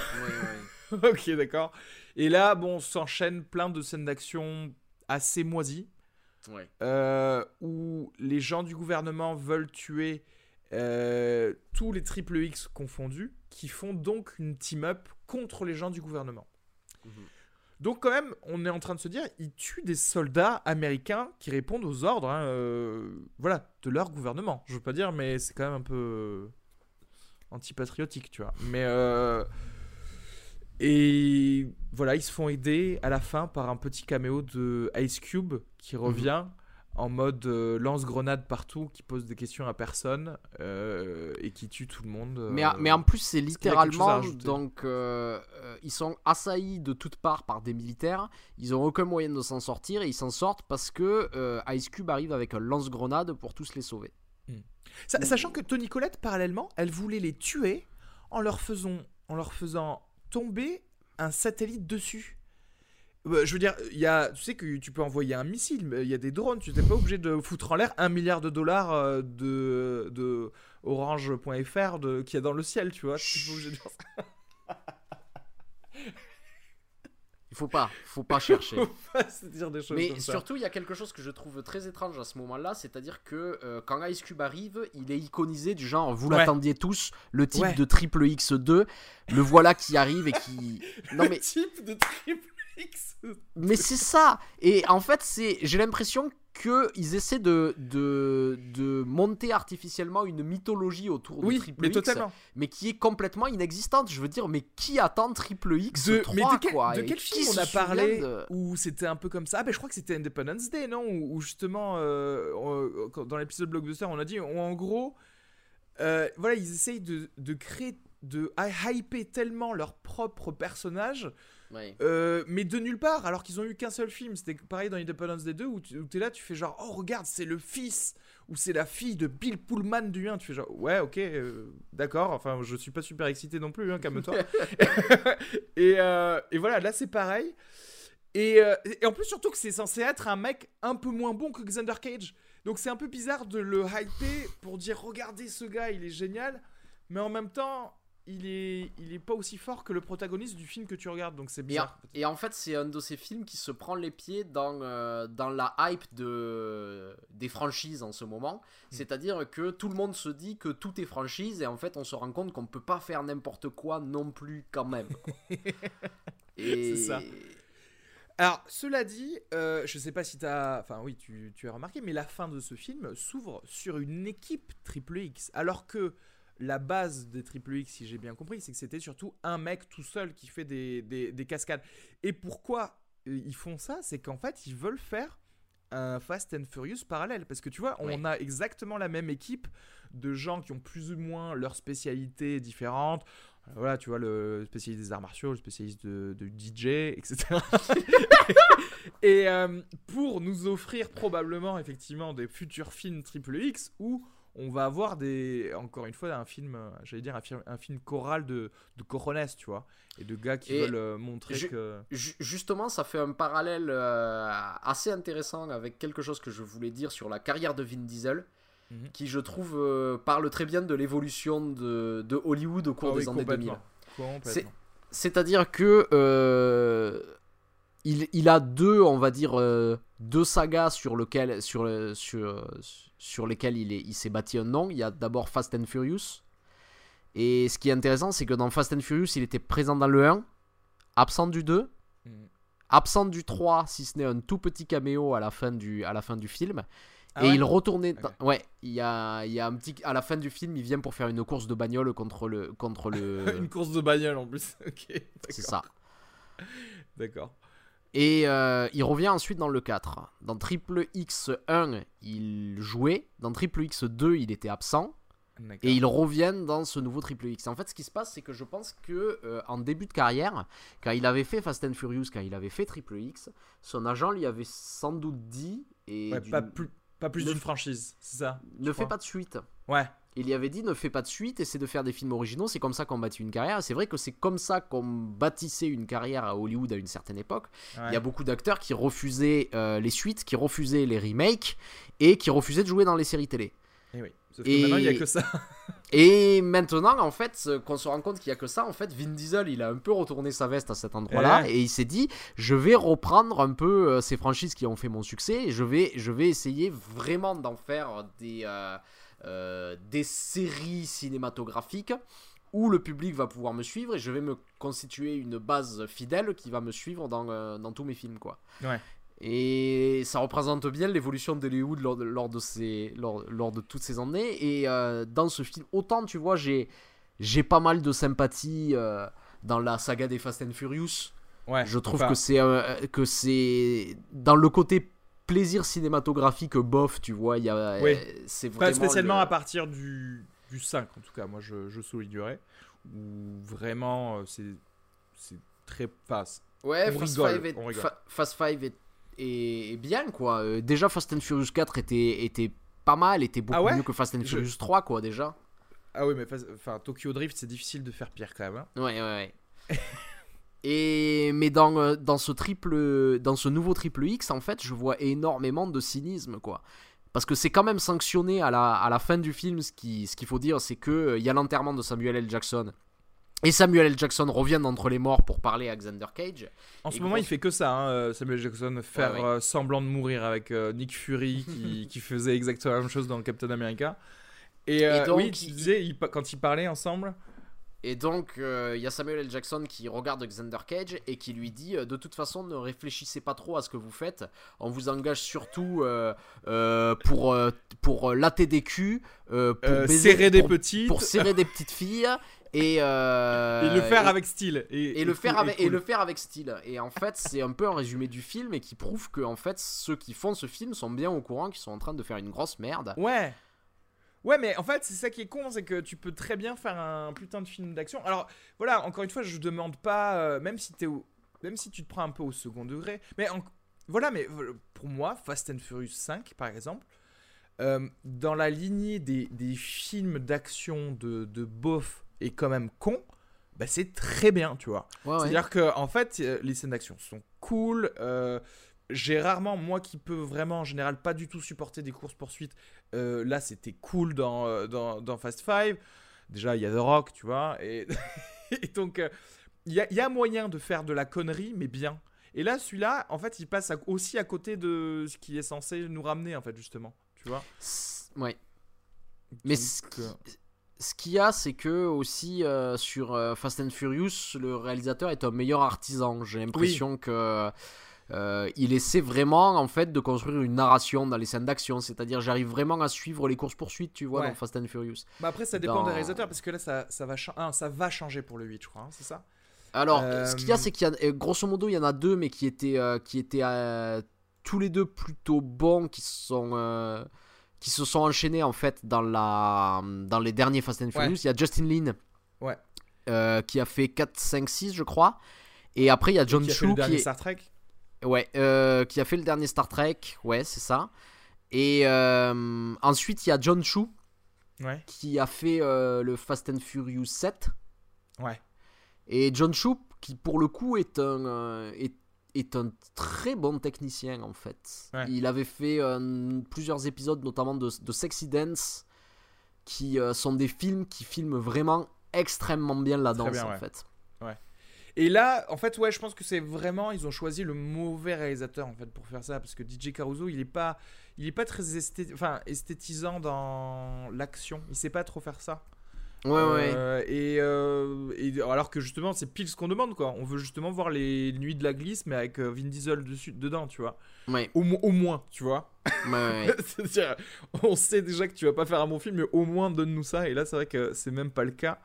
[SPEAKER 1] ok, d'accord. Et là, bon, s'enchaîne plein de scènes d'action assez moisies. Euh, où les gens du gouvernement veulent tuer euh, tous les triple X confondus, qui font donc une team-up contre les gens du gouvernement. Mhm. Donc quand même, on est en train de se dire, ils tuent des soldats américains qui répondent aux ordres, hein, euh, voilà, de leur gouvernement. Je veux pas dire, mais c'est quand même un peu euh, antipatriotique, tu vois. Mais et voilà, ils se font aider à la fin par un petit caméo de Ice Cube qui mhm. revient en mode euh, lance-grenade partout, qui pose des questions à personne euh, et qui tue tout le monde.
[SPEAKER 2] mais, mais en plus, c'est littéralement. Donc, euh, ils sont assaillis de toutes parts par des militaires. Ils ont aucun moyen de s'en sortir et ils s'en sortent parce que Ice Cube arrive avec un lance-grenade pour tous les sauver.
[SPEAKER 1] Hmm. sachant que Tony Colette, parallèlement, elle voulait les tuer en leur faisant, en leur faisant tomber un satellite dessus. Bah, je veux dire, y a, tu sais que tu peux envoyer un missile, il y a des drones, tu n'es pas obligé de foutre en l'air un milliard de dollars euh, de, de orange.fr qu'il y a dans le ciel, tu vois.
[SPEAKER 2] Il faut pas, faut pas chercher.
[SPEAKER 1] faut pas dire des choses
[SPEAKER 2] Mais surtout, il y a quelque chose que je trouve très étrange à ce moment-là, c'est-à-dire que euh, quand Ice Cube arrive, il est iconisé du genre, vous l'attendiez tous, le type de triple X2, le voilà qui arrive et qui.
[SPEAKER 1] Non mais. Le type de triple
[SPEAKER 2] mais c'est ça. Et en fait, c'est, j'ai l'impression qu'ils essaient de, de, de, monter artificiellement une mythologie autour de Triple
[SPEAKER 1] mais
[SPEAKER 2] X,
[SPEAKER 1] totalement.
[SPEAKER 2] mais qui est complètement inexistante. Je veux dire, mais qui attend Triple X de, 3, mais de quel,
[SPEAKER 1] De quel film on a parlé où c'était un peu comme ça? Ah, ben, Je crois que c'était Independence Day, non? Où, justement, euh, dans l'épisode Blockbuster, on a dit, en gros, euh, voilà, ils essayent de, de créer, de hyper tellement leur propre personnage euh, mais de nulle part, alors qu'ils ont eu qu'un seul film. C'était pareil dans Independence Day 2 où tu es là, tu fais genre, oh regarde, c'est le fils ou c'est la fille de Bill Pullman du 1. Tu fais genre, ouais, ok, euh, d'accord. Enfin, je suis pas super excité non plus, hein, calme-toi. et, euh, et, voilà, là c'est pareil. Et, et, en plus, surtout que c'est censé être un mec un peu moins bon que Xander Cage. Donc c'est un peu bizarre de le hyper pour dire, regardez ce gars, il est génial. Mais en même temps, il est, il est pas aussi fort que le protagoniste du film que tu regardes, donc c'est bizarre.
[SPEAKER 2] Et, en fait, c'est un de ces films qui se prend les pieds dans, euh, dans la hype de, des franchises en ce moment. Hmm. C'est-à-dire que tout le monde se dit que tout est franchise, et en fait, on se rend compte qu'on peut pas faire n'importe quoi non plus quand même.
[SPEAKER 1] et... C'est ça. Alors, cela dit, euh, je sais pas si tu as. Enfin, oui, tu, tu as remarqué, mais la fin de ce film s'ouvre sur une équipe Triple X. Alors que la base des Triple X, si j'ai bien compris, c'est que c'était surtout un mec tout seul qui fait des, des, cascades. Et pourquoi euh, ils font ça? C'est qu'en fait, ils veulent faire un Fast and Furious parallèle. Parce que tu vois, on a exactement la même équipe de gens qui ont plus ou moins leurs spécialités différentes. Euh, voilà, tu vois, le spécialiste des arts martiaux, le spécialiste de, DJ, etc. et euh, pour nous offrir probablement, effectivement, des futurs films Triple X où on va avoir des encore une fois un film euh, j'allais dire un film, un film choral de de tu vois et de gars qui veulent euh, montrer que
[SPEAKER 2] justement ça fait un parallèle euh, assez intéressant avec quelque chose que je voulais dire sur la carrière de Vin Diesel mhm. qui je trouve parle très bien de l'évolution de, de, Hollywood au cours ah des années 2000 c'est à dire que il, il, a deux, on va dire, euh, deux sagas sur, lequel, sur, sur, sur lesquelles il, est, il s'est bâti un nom. Il y a d'abord Fast and Furious. Et ce qui est intéressant, c'est que dans Fast and Furious, il était présent dans le 1, absent du 2, mm. absent du 3, si ce n'est un tout petit caméo à la fin du, à la fin du film. Ah et il retournait. Ouais, il y a, il y a un petit. À la fin du film, il vient pour faire une course de bagnole contre le. Contre le...
[SPEAKER 1] une course de bagnole en plus. ok.
[SPEAKER 2] C'est ça.
[SPEAKER 1] D'accord.
[SPEAKER 2] Et euh, il revient ensuite dans le 4. Dans Triple X1, il jouait. Dans Triple X2, il était absent. Et il revient dans ce nouveau Triple X. En fait, ce qui se passe, c'est que je pense que euh, en début de carrière, quand il avait fait Fast and Furious, quand il avait fait Triple X, son agent lui avait sans doute dit. Et
[SPEAKER 1] pas plus, pas plus d'une franchise, c'est ça
[SPEAKER 2] Ne fais pas de suite.
[SPEAKER 1] Ouais.
[SPEAKER 2] Il y avait dit ne fais pas de suite, essaie de faire des films originaux, c'est comme ça qu'on bâtit une carrière. C'est vrai que c'est comme ça qu'on bâtissait une carrière à Hollywood à une certaine époque. Il y a beaucoup d'acteurs qui refusaient euh, les suites, qui refusaient les remakes et qui refusaient de jouer dans les séries télé.
[SPEAKER 1] Et oui. Sauf que maintenant, il n'y a que ça.
[SPEAKER 2] et maintenant, en fait, qu'on se rend compte qu'il n'y a que ça, en fait, Vin Diesel, il a un peu retourné sa veste à cet endroit-là et il s'est dit je vais reprendre un peu euh, ces franchises qui ont fait mon succès et je vais, je vais essayer vraiment d'en faire des. Euh, des séries cinématographiques où le public va pouvoir me suivre et je vais me constituer une base fidèle qui va me suivre dans, euh, dans tous mes films quoi. Et ça représente bien l'évolution d'Hollywood lors, de, lors, de ces, lors, lors, de toutes ces années. Et euh, dans ce film, autant tu vois, j'ai, j'ai pas mal de sympathie dans la saga des Fast and Furious.
[SPEAKER 1] Ouais,
[SPEAKER 2] je trouve que c'est que c'est dans le côté plaisir cinématographique bof, tu vois. Y a,
[SPEAKER 1] euh, c'est Pas spécialement à partir du, du 5, en tout cas, moi je, je soulignerais. Où vraiment, euh, c'est, c'est très fast.
[SPEAKER 2] Ouais, Fast, Five est, Fast est, est, bien, quoi. Euh, déjà, Fast and Furious 4 était, était pas mal, était beaucoup ah mieux que Fast and Furious 3, quoi, déjà.
[SPEAKER 1] Ah oui, mais enfin, Tokyo Drift, c'est difficile de faire pire quand même. Hein.
[SPEAKER 2] Ouais, ouais, ouais. Et mais dans, euh, dans ce triple dans ce nouveau triple X en fait, je vois énormément de cynisme quoi. Parce que c'est quand même sanctionné à la, à la fin du film, ce qu'il ce qu'il faut dire, c'est que euh, il y a l'enterrement de Samuel L. Jackson. Et Samuel L. Jackson revient d'entre les morts pour parler à Xander Cage.
[SPEAKER 1] En ce moment, il fait que ça, hein, euh, Samuel Jackson, faire semblant de mourir avec Nick Fury qui, qui, faisait exactement la même chose dans Captain America. Et, oui, tu disais, quand ils parlaient ensemble,
[SPEAKER 2] et donc, euh, il y a Samuel L. Jackson qui regarde Xander Cage et qui lui dit euh, De toute façon, ne réfléchissez pas trop à ce que vous faites. On vous engage surtout euh, pour, pour la TDQ,
[SPEAKER 1] pour serrer des petites.
[SPEAKER 2] Pour serrer des petites filles. Et, et,
[SPEAKER 1] le faire avec style
[SPEAKER 2] et, le faire avec et le faire avec style et en fait c'est un peu un résumé du film et qui prouve que en fait ceux qui font ce film sont bien au courant qu'ils sont en train de faire une grosse merde
[SPEAKER 1] ouais Ouais, mais en fait, c'est ça qui est con, c'est que tu peux très bien faire un putain de film d'action. Alors, voilà, encore une fois, je demande pas, euh, même si t'es même si tu te prends un peu au second degré, mais voilà, mais pour moi, Fast and Furious 5, par exemple, euh, dans la lignée des, des films d'action de, de bof et quand même con, bah c'est très bien, tu vois. C'est-à-dire que en fait, euh, les scènes d'action sont cool. Euh, j'ai rarement, moi qui peux vraiment en général pas du tout supporter des courses-poursuites, euh, là c'était cool dans, euh, dans, dans, Fast Five. Déjà, il y a The Rock, tu vois, et, donc euh, il y, a, y, a, moyen de faire de la connerie, mais bien. Et là, celui-là, en fait, il passe aussi à côté de ce qui est censé nous ramener, en fait, justement, tu vois.
[SPEAKER 2] Ouais. Mais ce, qu'il y a, c'est que aussi sur Fast and Furious, le réalisateur est un meilleur artisan. J'ai l'impression que euh, il essaie vraiment en fait de construire une narration dans les scènes d'action, c'est-à-dire j'arrive vraiment à suivre les courses poursuites, tu vois, dans Fast and Furious.
[SPEAKER 1] Bah après ça dépend des réalisateurs parce que là ça, ça va ah, ça va changer pour le 8, je crois, hein, c'est ça?
[SPEAKER 2] Alors, ce qu'il y a euh, c'est qu'il y a euh, grosso modo il y en a deux mais qui étaient qui étaient tous les deux plutôt bons qui sont qui se sont enchaînés en fait dans la dans les derniers Fast and Furious. Il y a Justin Lin.
[SPEAKER 1] Ouais.
[SPEAKER 2] qui a fait 4 5 6 je crois. Et après il y a John Chu
[SPEAKER 1] qui est Star Trek.
[SPEAKER 2] Ouais, euh, qui a fait le dernier Star Trek, ouais, c'est ça. Et euh, ensuite, il y a John Chu,
[SPEAKER 1] ouais.
[SPEAKER 2] qui a fait euh, le Fast and Furious 7.
[SPEAKER 1] Ouais.
[SPEAKER 2] Et John Chu, qui pour le coup est un, est, est un très bon technicien en fait. Il avait fait plusieurs épisodes, notamment de, de Sexy Dance, qui sont des films qui filment vraiment extrêmement bien la danse en fait.
[SPEAKER 1] Ouais. Et là, en fait, ouais, je pense que c'est vraiment, ils ont choisi le mauvais réalisateur en fait pour faire ça, parce que DJ Caruso, il est pas, il est pas très enfin, esthétisant dans l'action. Il sait pas trop faire ça.
[SPEAKER 2] Ouais, ouais.
[SPEAKER 1] Euh, et, euh, et, alors que justement, c'est pile ce qu'on demande, quoi. On veut justement voir les nuits de la glisse, mais avec euh, Vin Diesel dessus, dedans, tu vois.
[SPEAKER 2] Ouais.
[SPEAKER 1] Au, au moins, tu vois.
[SPEAKER 2] Ouais,
[SPEAKER 1] C'est-à-dire, on sait déjà que tu vas pas faire un bon film, mais au moins donne-nous ça. Et là, c'est vrai que c'est même pas le cas.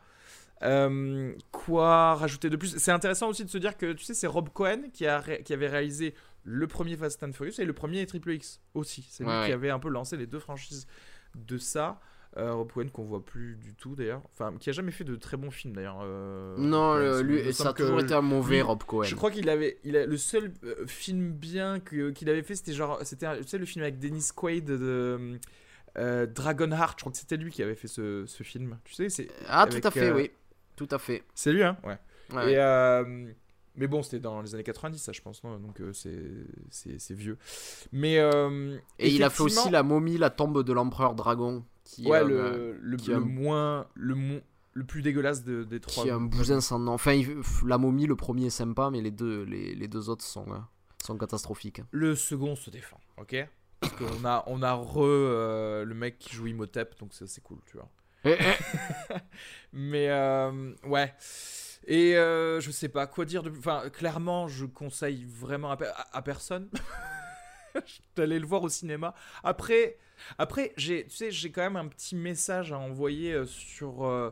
[SPEAKER 1] Quoi rajouter de plus? C'est intéressant aussi de se dire que, tu sais, c'est Rob Cohen qui, a qui avait réalisé le premier Fast and Furious et le premier Triple X aussi. C'est lui qui avait un peu lancé les deux franchises de ça. Euh, Rob Cohen qu'on voit plus du tout d'ailleurs, enfin qui a jamais fait de très bons films d'ailleurs. Euh,
[SPEAKER 2] non, lui, ça a toujours été un mauvais Rob Cohen.
[SPEAKER 1] Je crois qu'il avait, il a, le seul euh, film bien qu'il avait fait, c'était genre, c'était, tu sais le film avec Dennis Quaid de Dragonheart. Je crois que c'était lui qui avait fait ce, ce film. Tu sais, c'est.
[SPEAKER 2] Ah tout à fait, oui, tout à fait.
[SPEAKER 1] C'est lui, hein, ouais. Et mais bon, c'était dans les années 90, ça, je pense, non? Donc c'est vieux. Mais
[SPEAKER 2] et il a fait aussi la momie, la tombe de l'empereur dragon
[SPEAKER 1] ouais, euh, le, le, moins le, le plus dégueulasse des trois.
[SPEAKER 2] Qui a un bousin sans nom. Enfin, la momie, le premier est sympa, mais les deux, les, les deux autres sont, euh, sont catastrophiques.
[SPEAKER 1] Le second se défend, ok? Parce qu'on a, on a re euh, le mec qui joue Imhotep, donc c'est cool, tu vois. Mais ouais. Et je sais pas quoi dire de Enfin, clairement, je conseille vraiment à, à personne. d'aller le voir au cinéma. Après, après j'ai, tu sais, j'ai quand même un petit message à envoyer euh, sur euh,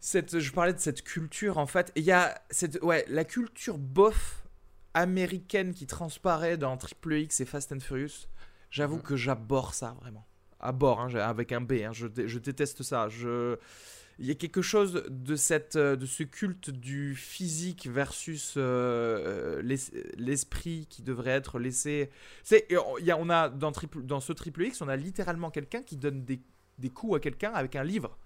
[SPEAKER 1] cette. Je parlais de cette culture en fait. Il y a cette, ouais, la culture bof américaine qui transparaît dans Triple X et Fast and Furious. J'avoue mhm. que j'aborde ça vraiment. Aborde, hein, avec un B. Hein, je, je déteste ça. Il y a quelque chose de, cette, euh, de ce culte du physique versus euh, euh, l'esprit qui devrait être laissé. C'est, y a, on a dans, triple, dans ce triple X, on a littéralement quelqu'un qui donne des, des coups à quelqu'un avec un livre.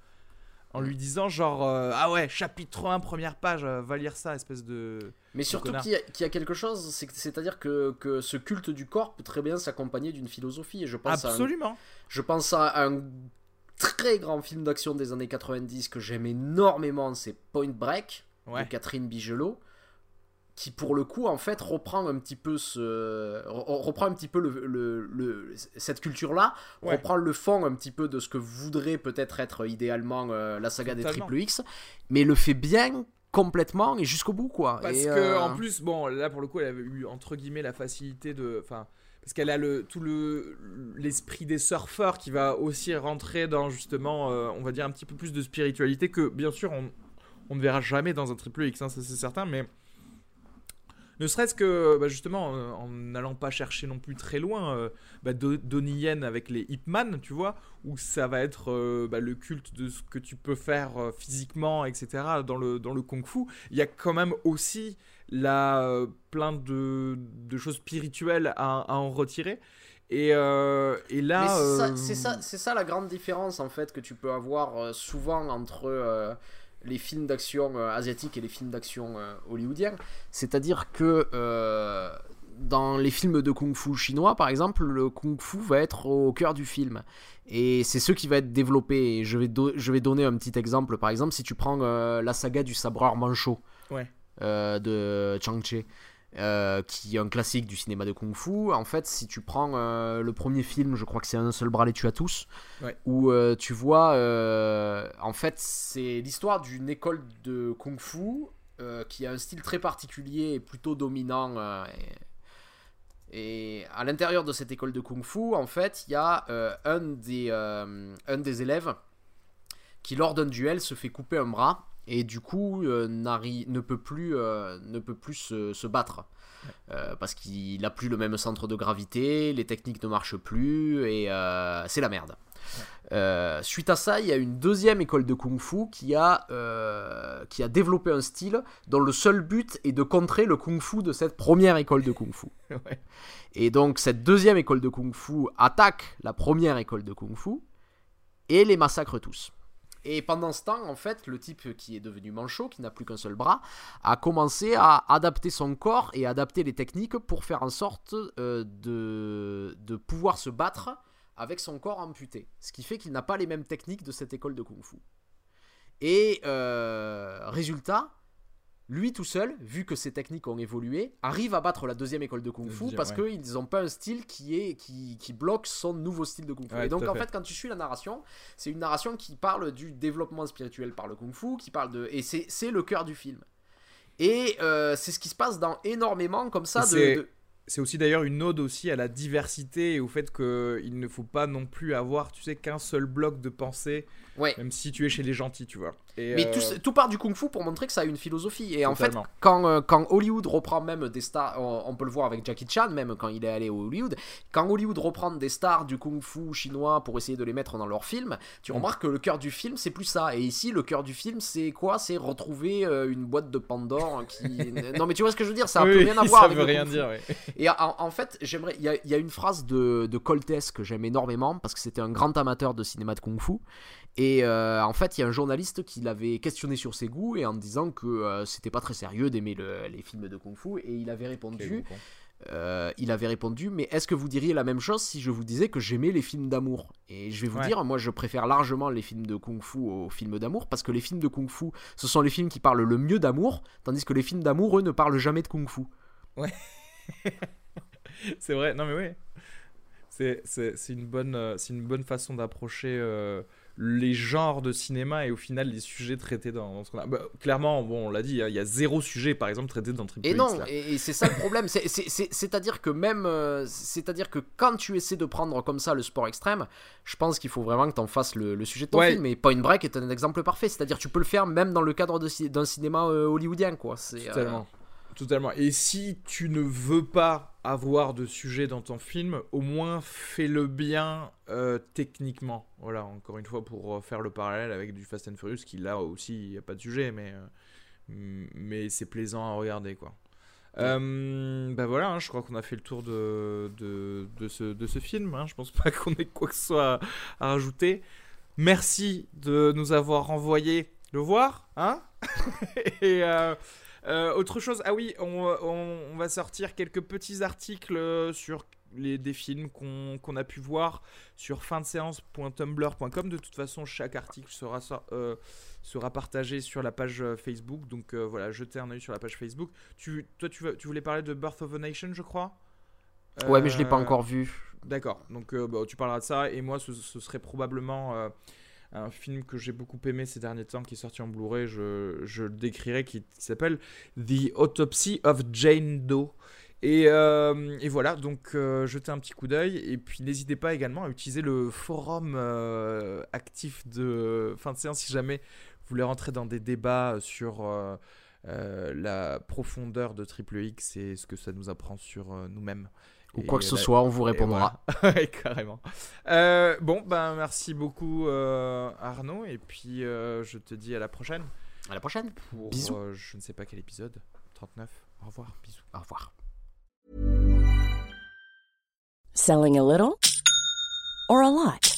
[SPEAKER 1] En lui disant genre ah ouais chapitre 1 première page va lire ça espèce de
[SPEAKER 2] mais surtout qu'il y, a quelque chose c'est à dire que, que, ce culte du corps peut très bien s'accompagner d'une philosophie et je pense
[SPEAKER 1] absolument.
[SPEAKER 2] je pense à un très grand film d'action des années 90 que j'aime énormément, c'est Point Break de Catherine Bigelow qui pour le coup en fait reprend un petit peu ce reprend un petit peu le, le, cette culture là reprend le fond un petit peu de ce que voudrait peut-être être idéalement euh, la saga des Triple X mais le fait bien complètement et jusqu'au bout quoi.
[SPEAKER 1] Parce que
[SPEAKER 2] euh,
[SPEAKER 1] en plus bon là pour le coup elle avait eu entre guillemets la facilité de enfin parce qu'elle a le, tout le, l'esprit des surfeurs qui va aussi rentrer dans justement, euh, on va dire, un petit peu plus de spiritualité que, bien sûr, on, on ne verra jamais dans un triple X, hein, ça c'est certain, mais ne serait-ce que, bah, justement, euh, en n'allant pas chercher non plus très loin, euh, bah, Donnie Yen avec les Hipman, tu vois, où ça va être bah, le culte de ce que tu peux faire physiquement, etc., dans le, dans le kung-fu, il y a quand même aussi là, euh, plein de, choses spirituelles à, en retirer. Et, euh, et là.
[SPEAKER 2] Euh, c'est ça, c'est ça, la grande différence en fait que tu peux avoir souvent entre les films d'action asiatiques et les films d'action hollywoodiens. C'est-à-dire que dans les films de kung-fu chinois, par exemple, le kung-fu va être au cœur du film. Et c'est ce qui va être développé. je vais, je vais donner un petit exemple. Par exemple, si tu prends la saga du sabreur manchot.
[SPEAKER 1] Ouais.
[SPEAKER 2] Euh, de Chang-Chi. Euh, qui est un classique du cinéma de kung fu. En fait, si tu prends euh, le premier film, je crois que c'est un seul bras les tue à tous, où tu vois, en fait, c'est l'histoire d'une école de kung fu qui a un style très particulier et plutôt dominant. Et, à l'intérieur de cette école de kung fu, en fait, il y a un, des, un des élèves qui, lors d'un duel, se fait couper un bras et du coup euh, ne peut plus, euh, ne peut plus se, battre. Euh, parce qu'il n'a plus le même centre de gravité, les techniques ne marchent plus et c'est la merde. suite à ça, il y a une deuxième école de kung fu qui a, qui a développé un style dont le seul but est de contrer le kung fu de cette première école de kung fu. Et donc cette deuxième école de kung fu attaque la première école de kung fu et les massacre tous. Et pendant ce temps, en fait, le type qui est devenu manchot, qui n'a plus qu'un seul bras, a commencé à adapter son corps et adapter les techniques pour faire en sorte euh, de, pouvoir se battre avec son corps amputé. Ce qui fait qu'il n'a pas les mêmes techniques de cette école de kung-fu. Et euh, résultat, lui tout seul, vu que ses techniques ont évolué, arrive à battre la deuxième école de kung fu
[SPEAKER 1] Deuxième,
[SPEAKER 2] parce
[SPEAKER 1] ouais.
[SPEAKER 2] qu'ils n'ont pas un style qui est qui, qui bloque son nouveau style de kung fu.
[SPEAKER 1] Ouais,
[SPEAKER 2] et donc en
[SPEAKER 1] fait.
[SPEAKER 2] fait, quand tu suis la narration, c'est une narration qui parle du développement spirituel par le kung fu, qui parle de et c'est c'est le cœur du film. Et euh, c'est ce qui se passe dans énormément comme ça de-
[SPEAKER 1] C'est aussi d'ailleurs une ode aussi à la diversité et au fait qu'il ne faut pas non plus avoir, tu sais, qu'un seul bloc de pensée,
[SPEAKER 2] ouais.
[SPEAKER 1] même si tu es chez les gentils, tu vois. Et,
[SPEAKER 2] Mais
[SPEAKER 1] euh,
[SPEAKER 2] tout, tout part du kung-fu pour montrer que ça a une philosophie. Et en fait, quand, euh, quand Hollywood reprend même des stars, on, on peut le voir avec Jackie Chan, même quand il est allé au Hollywood, quand Hollywood reprend des stars du kung-fu chinois pour essayer de les mettre dans leur film, tu
[SPEAKER 1] Mm.
[SPEAKER 2] remarques que le cœur du film, c'est plus ça. Et ici, le cœur du film, c'est quoi? C'est retrouver euh, une boîte de Pandore qui. non, mais tu vois ce que je veux dire? Ça a
[SPEAKER 1] oui,
[SPEAKER 2] plus rien à voir
[SPEAKER 1] ça
[SPEAKER 2] avec
[SPEAKER 1] veut
[SPEAKER 2] le
[SPEAKER 1] rien
[SPEAKER 2] kung-fu.
[SPEAKER 1] dire, ouais.
[SPEAKER 2] Et en, en fait, j'aimerais. Il y a, il y a une phrase de, de Coltès que j'aime énormément parce que c'était un grand amateur de cinéma de kung-fu. Et euh, en fait, il y a un journaliste qui l'avait questionné sur ses goûts et en disant que euh, c'était pas très sérieux d'aimer le- les films de kung-fu. Et il avait répondu, euh, il avait répondu, mais est-ce que vous diriez la même chose si je vous disais que j'aimais les films d'amour? Et je vais vous
[SPEAKER 1] Ouais.
[SPEAKER 2] dire, moi, je préfère largement les films de kung-fu aux films d'amour parce que les films de kung-fu, ce sont les films qui parlent le mieux d'amour, tandis que les films d'amour, eux, ne parlent jamais de kung-fu.
[SPEAKER 1] C'est vrai, non mais oui. C'est, c'est, c'est une, bonne, euh, c'est une bonne façon d'approcher les genres de cinéma et au final les sujets traités dans, dans ce qu'on a. Bah, clairement, bon, on l'a dit, hein, il y a zéro sujet par exemple traité dans Triple
[SPEAKER 2] Et
[SPEAKER 1] X,
[SPEAKER 2] non,
[SPEAKER 1] là.
[SPEAKER 2] et, et c'est ça le problème. C'est- c'est- c'est- C'est-à-dire que même, euh, c'est-à-dire que quand tu essaies de prendre comme ça le sport extrême, je pense qu'il faut vraiment que tu en fasses le, le sujet de ton
[SPEAKER 1] Ouais.
[SPEAKER 2] film. Et Point Break est un exemple parfait. C'est-à-dire tu peux le faire même dans le cadre d'un cinéma euh, hollywoodien, quoi. C'est, euh,
[SPEAKER 1] Totalement. Totalement. Et si tu ne veux pas avoir de sujet dans ton film, au moins fais-le bien euh, techniquement. Voilà, encore une fois, pour euh, faire le parallèle avec du Fast and Furious, qui là aussi, il n'y a pas de sujet, mais, euh, mais c'est plaisant à regarder, quoi. Euh, bah voilà, hein, je crois qu'on a fait le tour de, de, de ce, de ce film. Hein. Je pense pas qu'on ait quoi que ce soit à, à rajouter. Merci de nous avoir envoyé le voir. Hein Et euh, euh, autre chose, ah oui, on, on- on va sortir quelques petits articles euh, sur les, des films qu'on a pu voir sur findeséance.tumblr.com. De toute façon, chaque article sera, euh, sera partagé sur la page Facebook. Donc euh, voilà, jetez un œil sur la page Facebook. Tu, toi, tu, voulais parler de Birth of a Nation, je crois?
[SPEAKER 2] Ouais, mais je l'ai pas encore vu.
[SPEAKER 1] D'accord, donc bah, tu parleras de ça. Et moi, ce, ce serait probablement un film que j'ai beaucoup aimé ces derniers temps, qui est sorti en Blu-ray. Je, le décrirai, qui, s'appelle The Autopsy of Jane Doe. Et, euh, voilà, donc euh, jetez un petit coup d'œil. Et puis n'hésitez pas également à utiliser le forum euh, actif de fin de séance si jamais vous voulez rentrer dans des débats sur la profondeur de Triple X et ce que ça nous apprend sur nous-mêmes.
[SPEAKER 2] Ou quoi que ce soit, on vous répondra.
[SPEAKER 1] voilà. Carrément. Euh, bon, ben merci beaucoup euh, Arnaud, et puis euh, je te dis à la prochaine
[SPEAKER 2] À la prochaine.
[SPEAKER 1] pour
[SPEAKER 2] Bisous.
[SPEAKER 1] euh, je ne sais pas quel épisode, 39. Au revoir, bisous.
[SPEAKER 2] Au revoir.
[SPEAKER 5] Selling a little or a lot?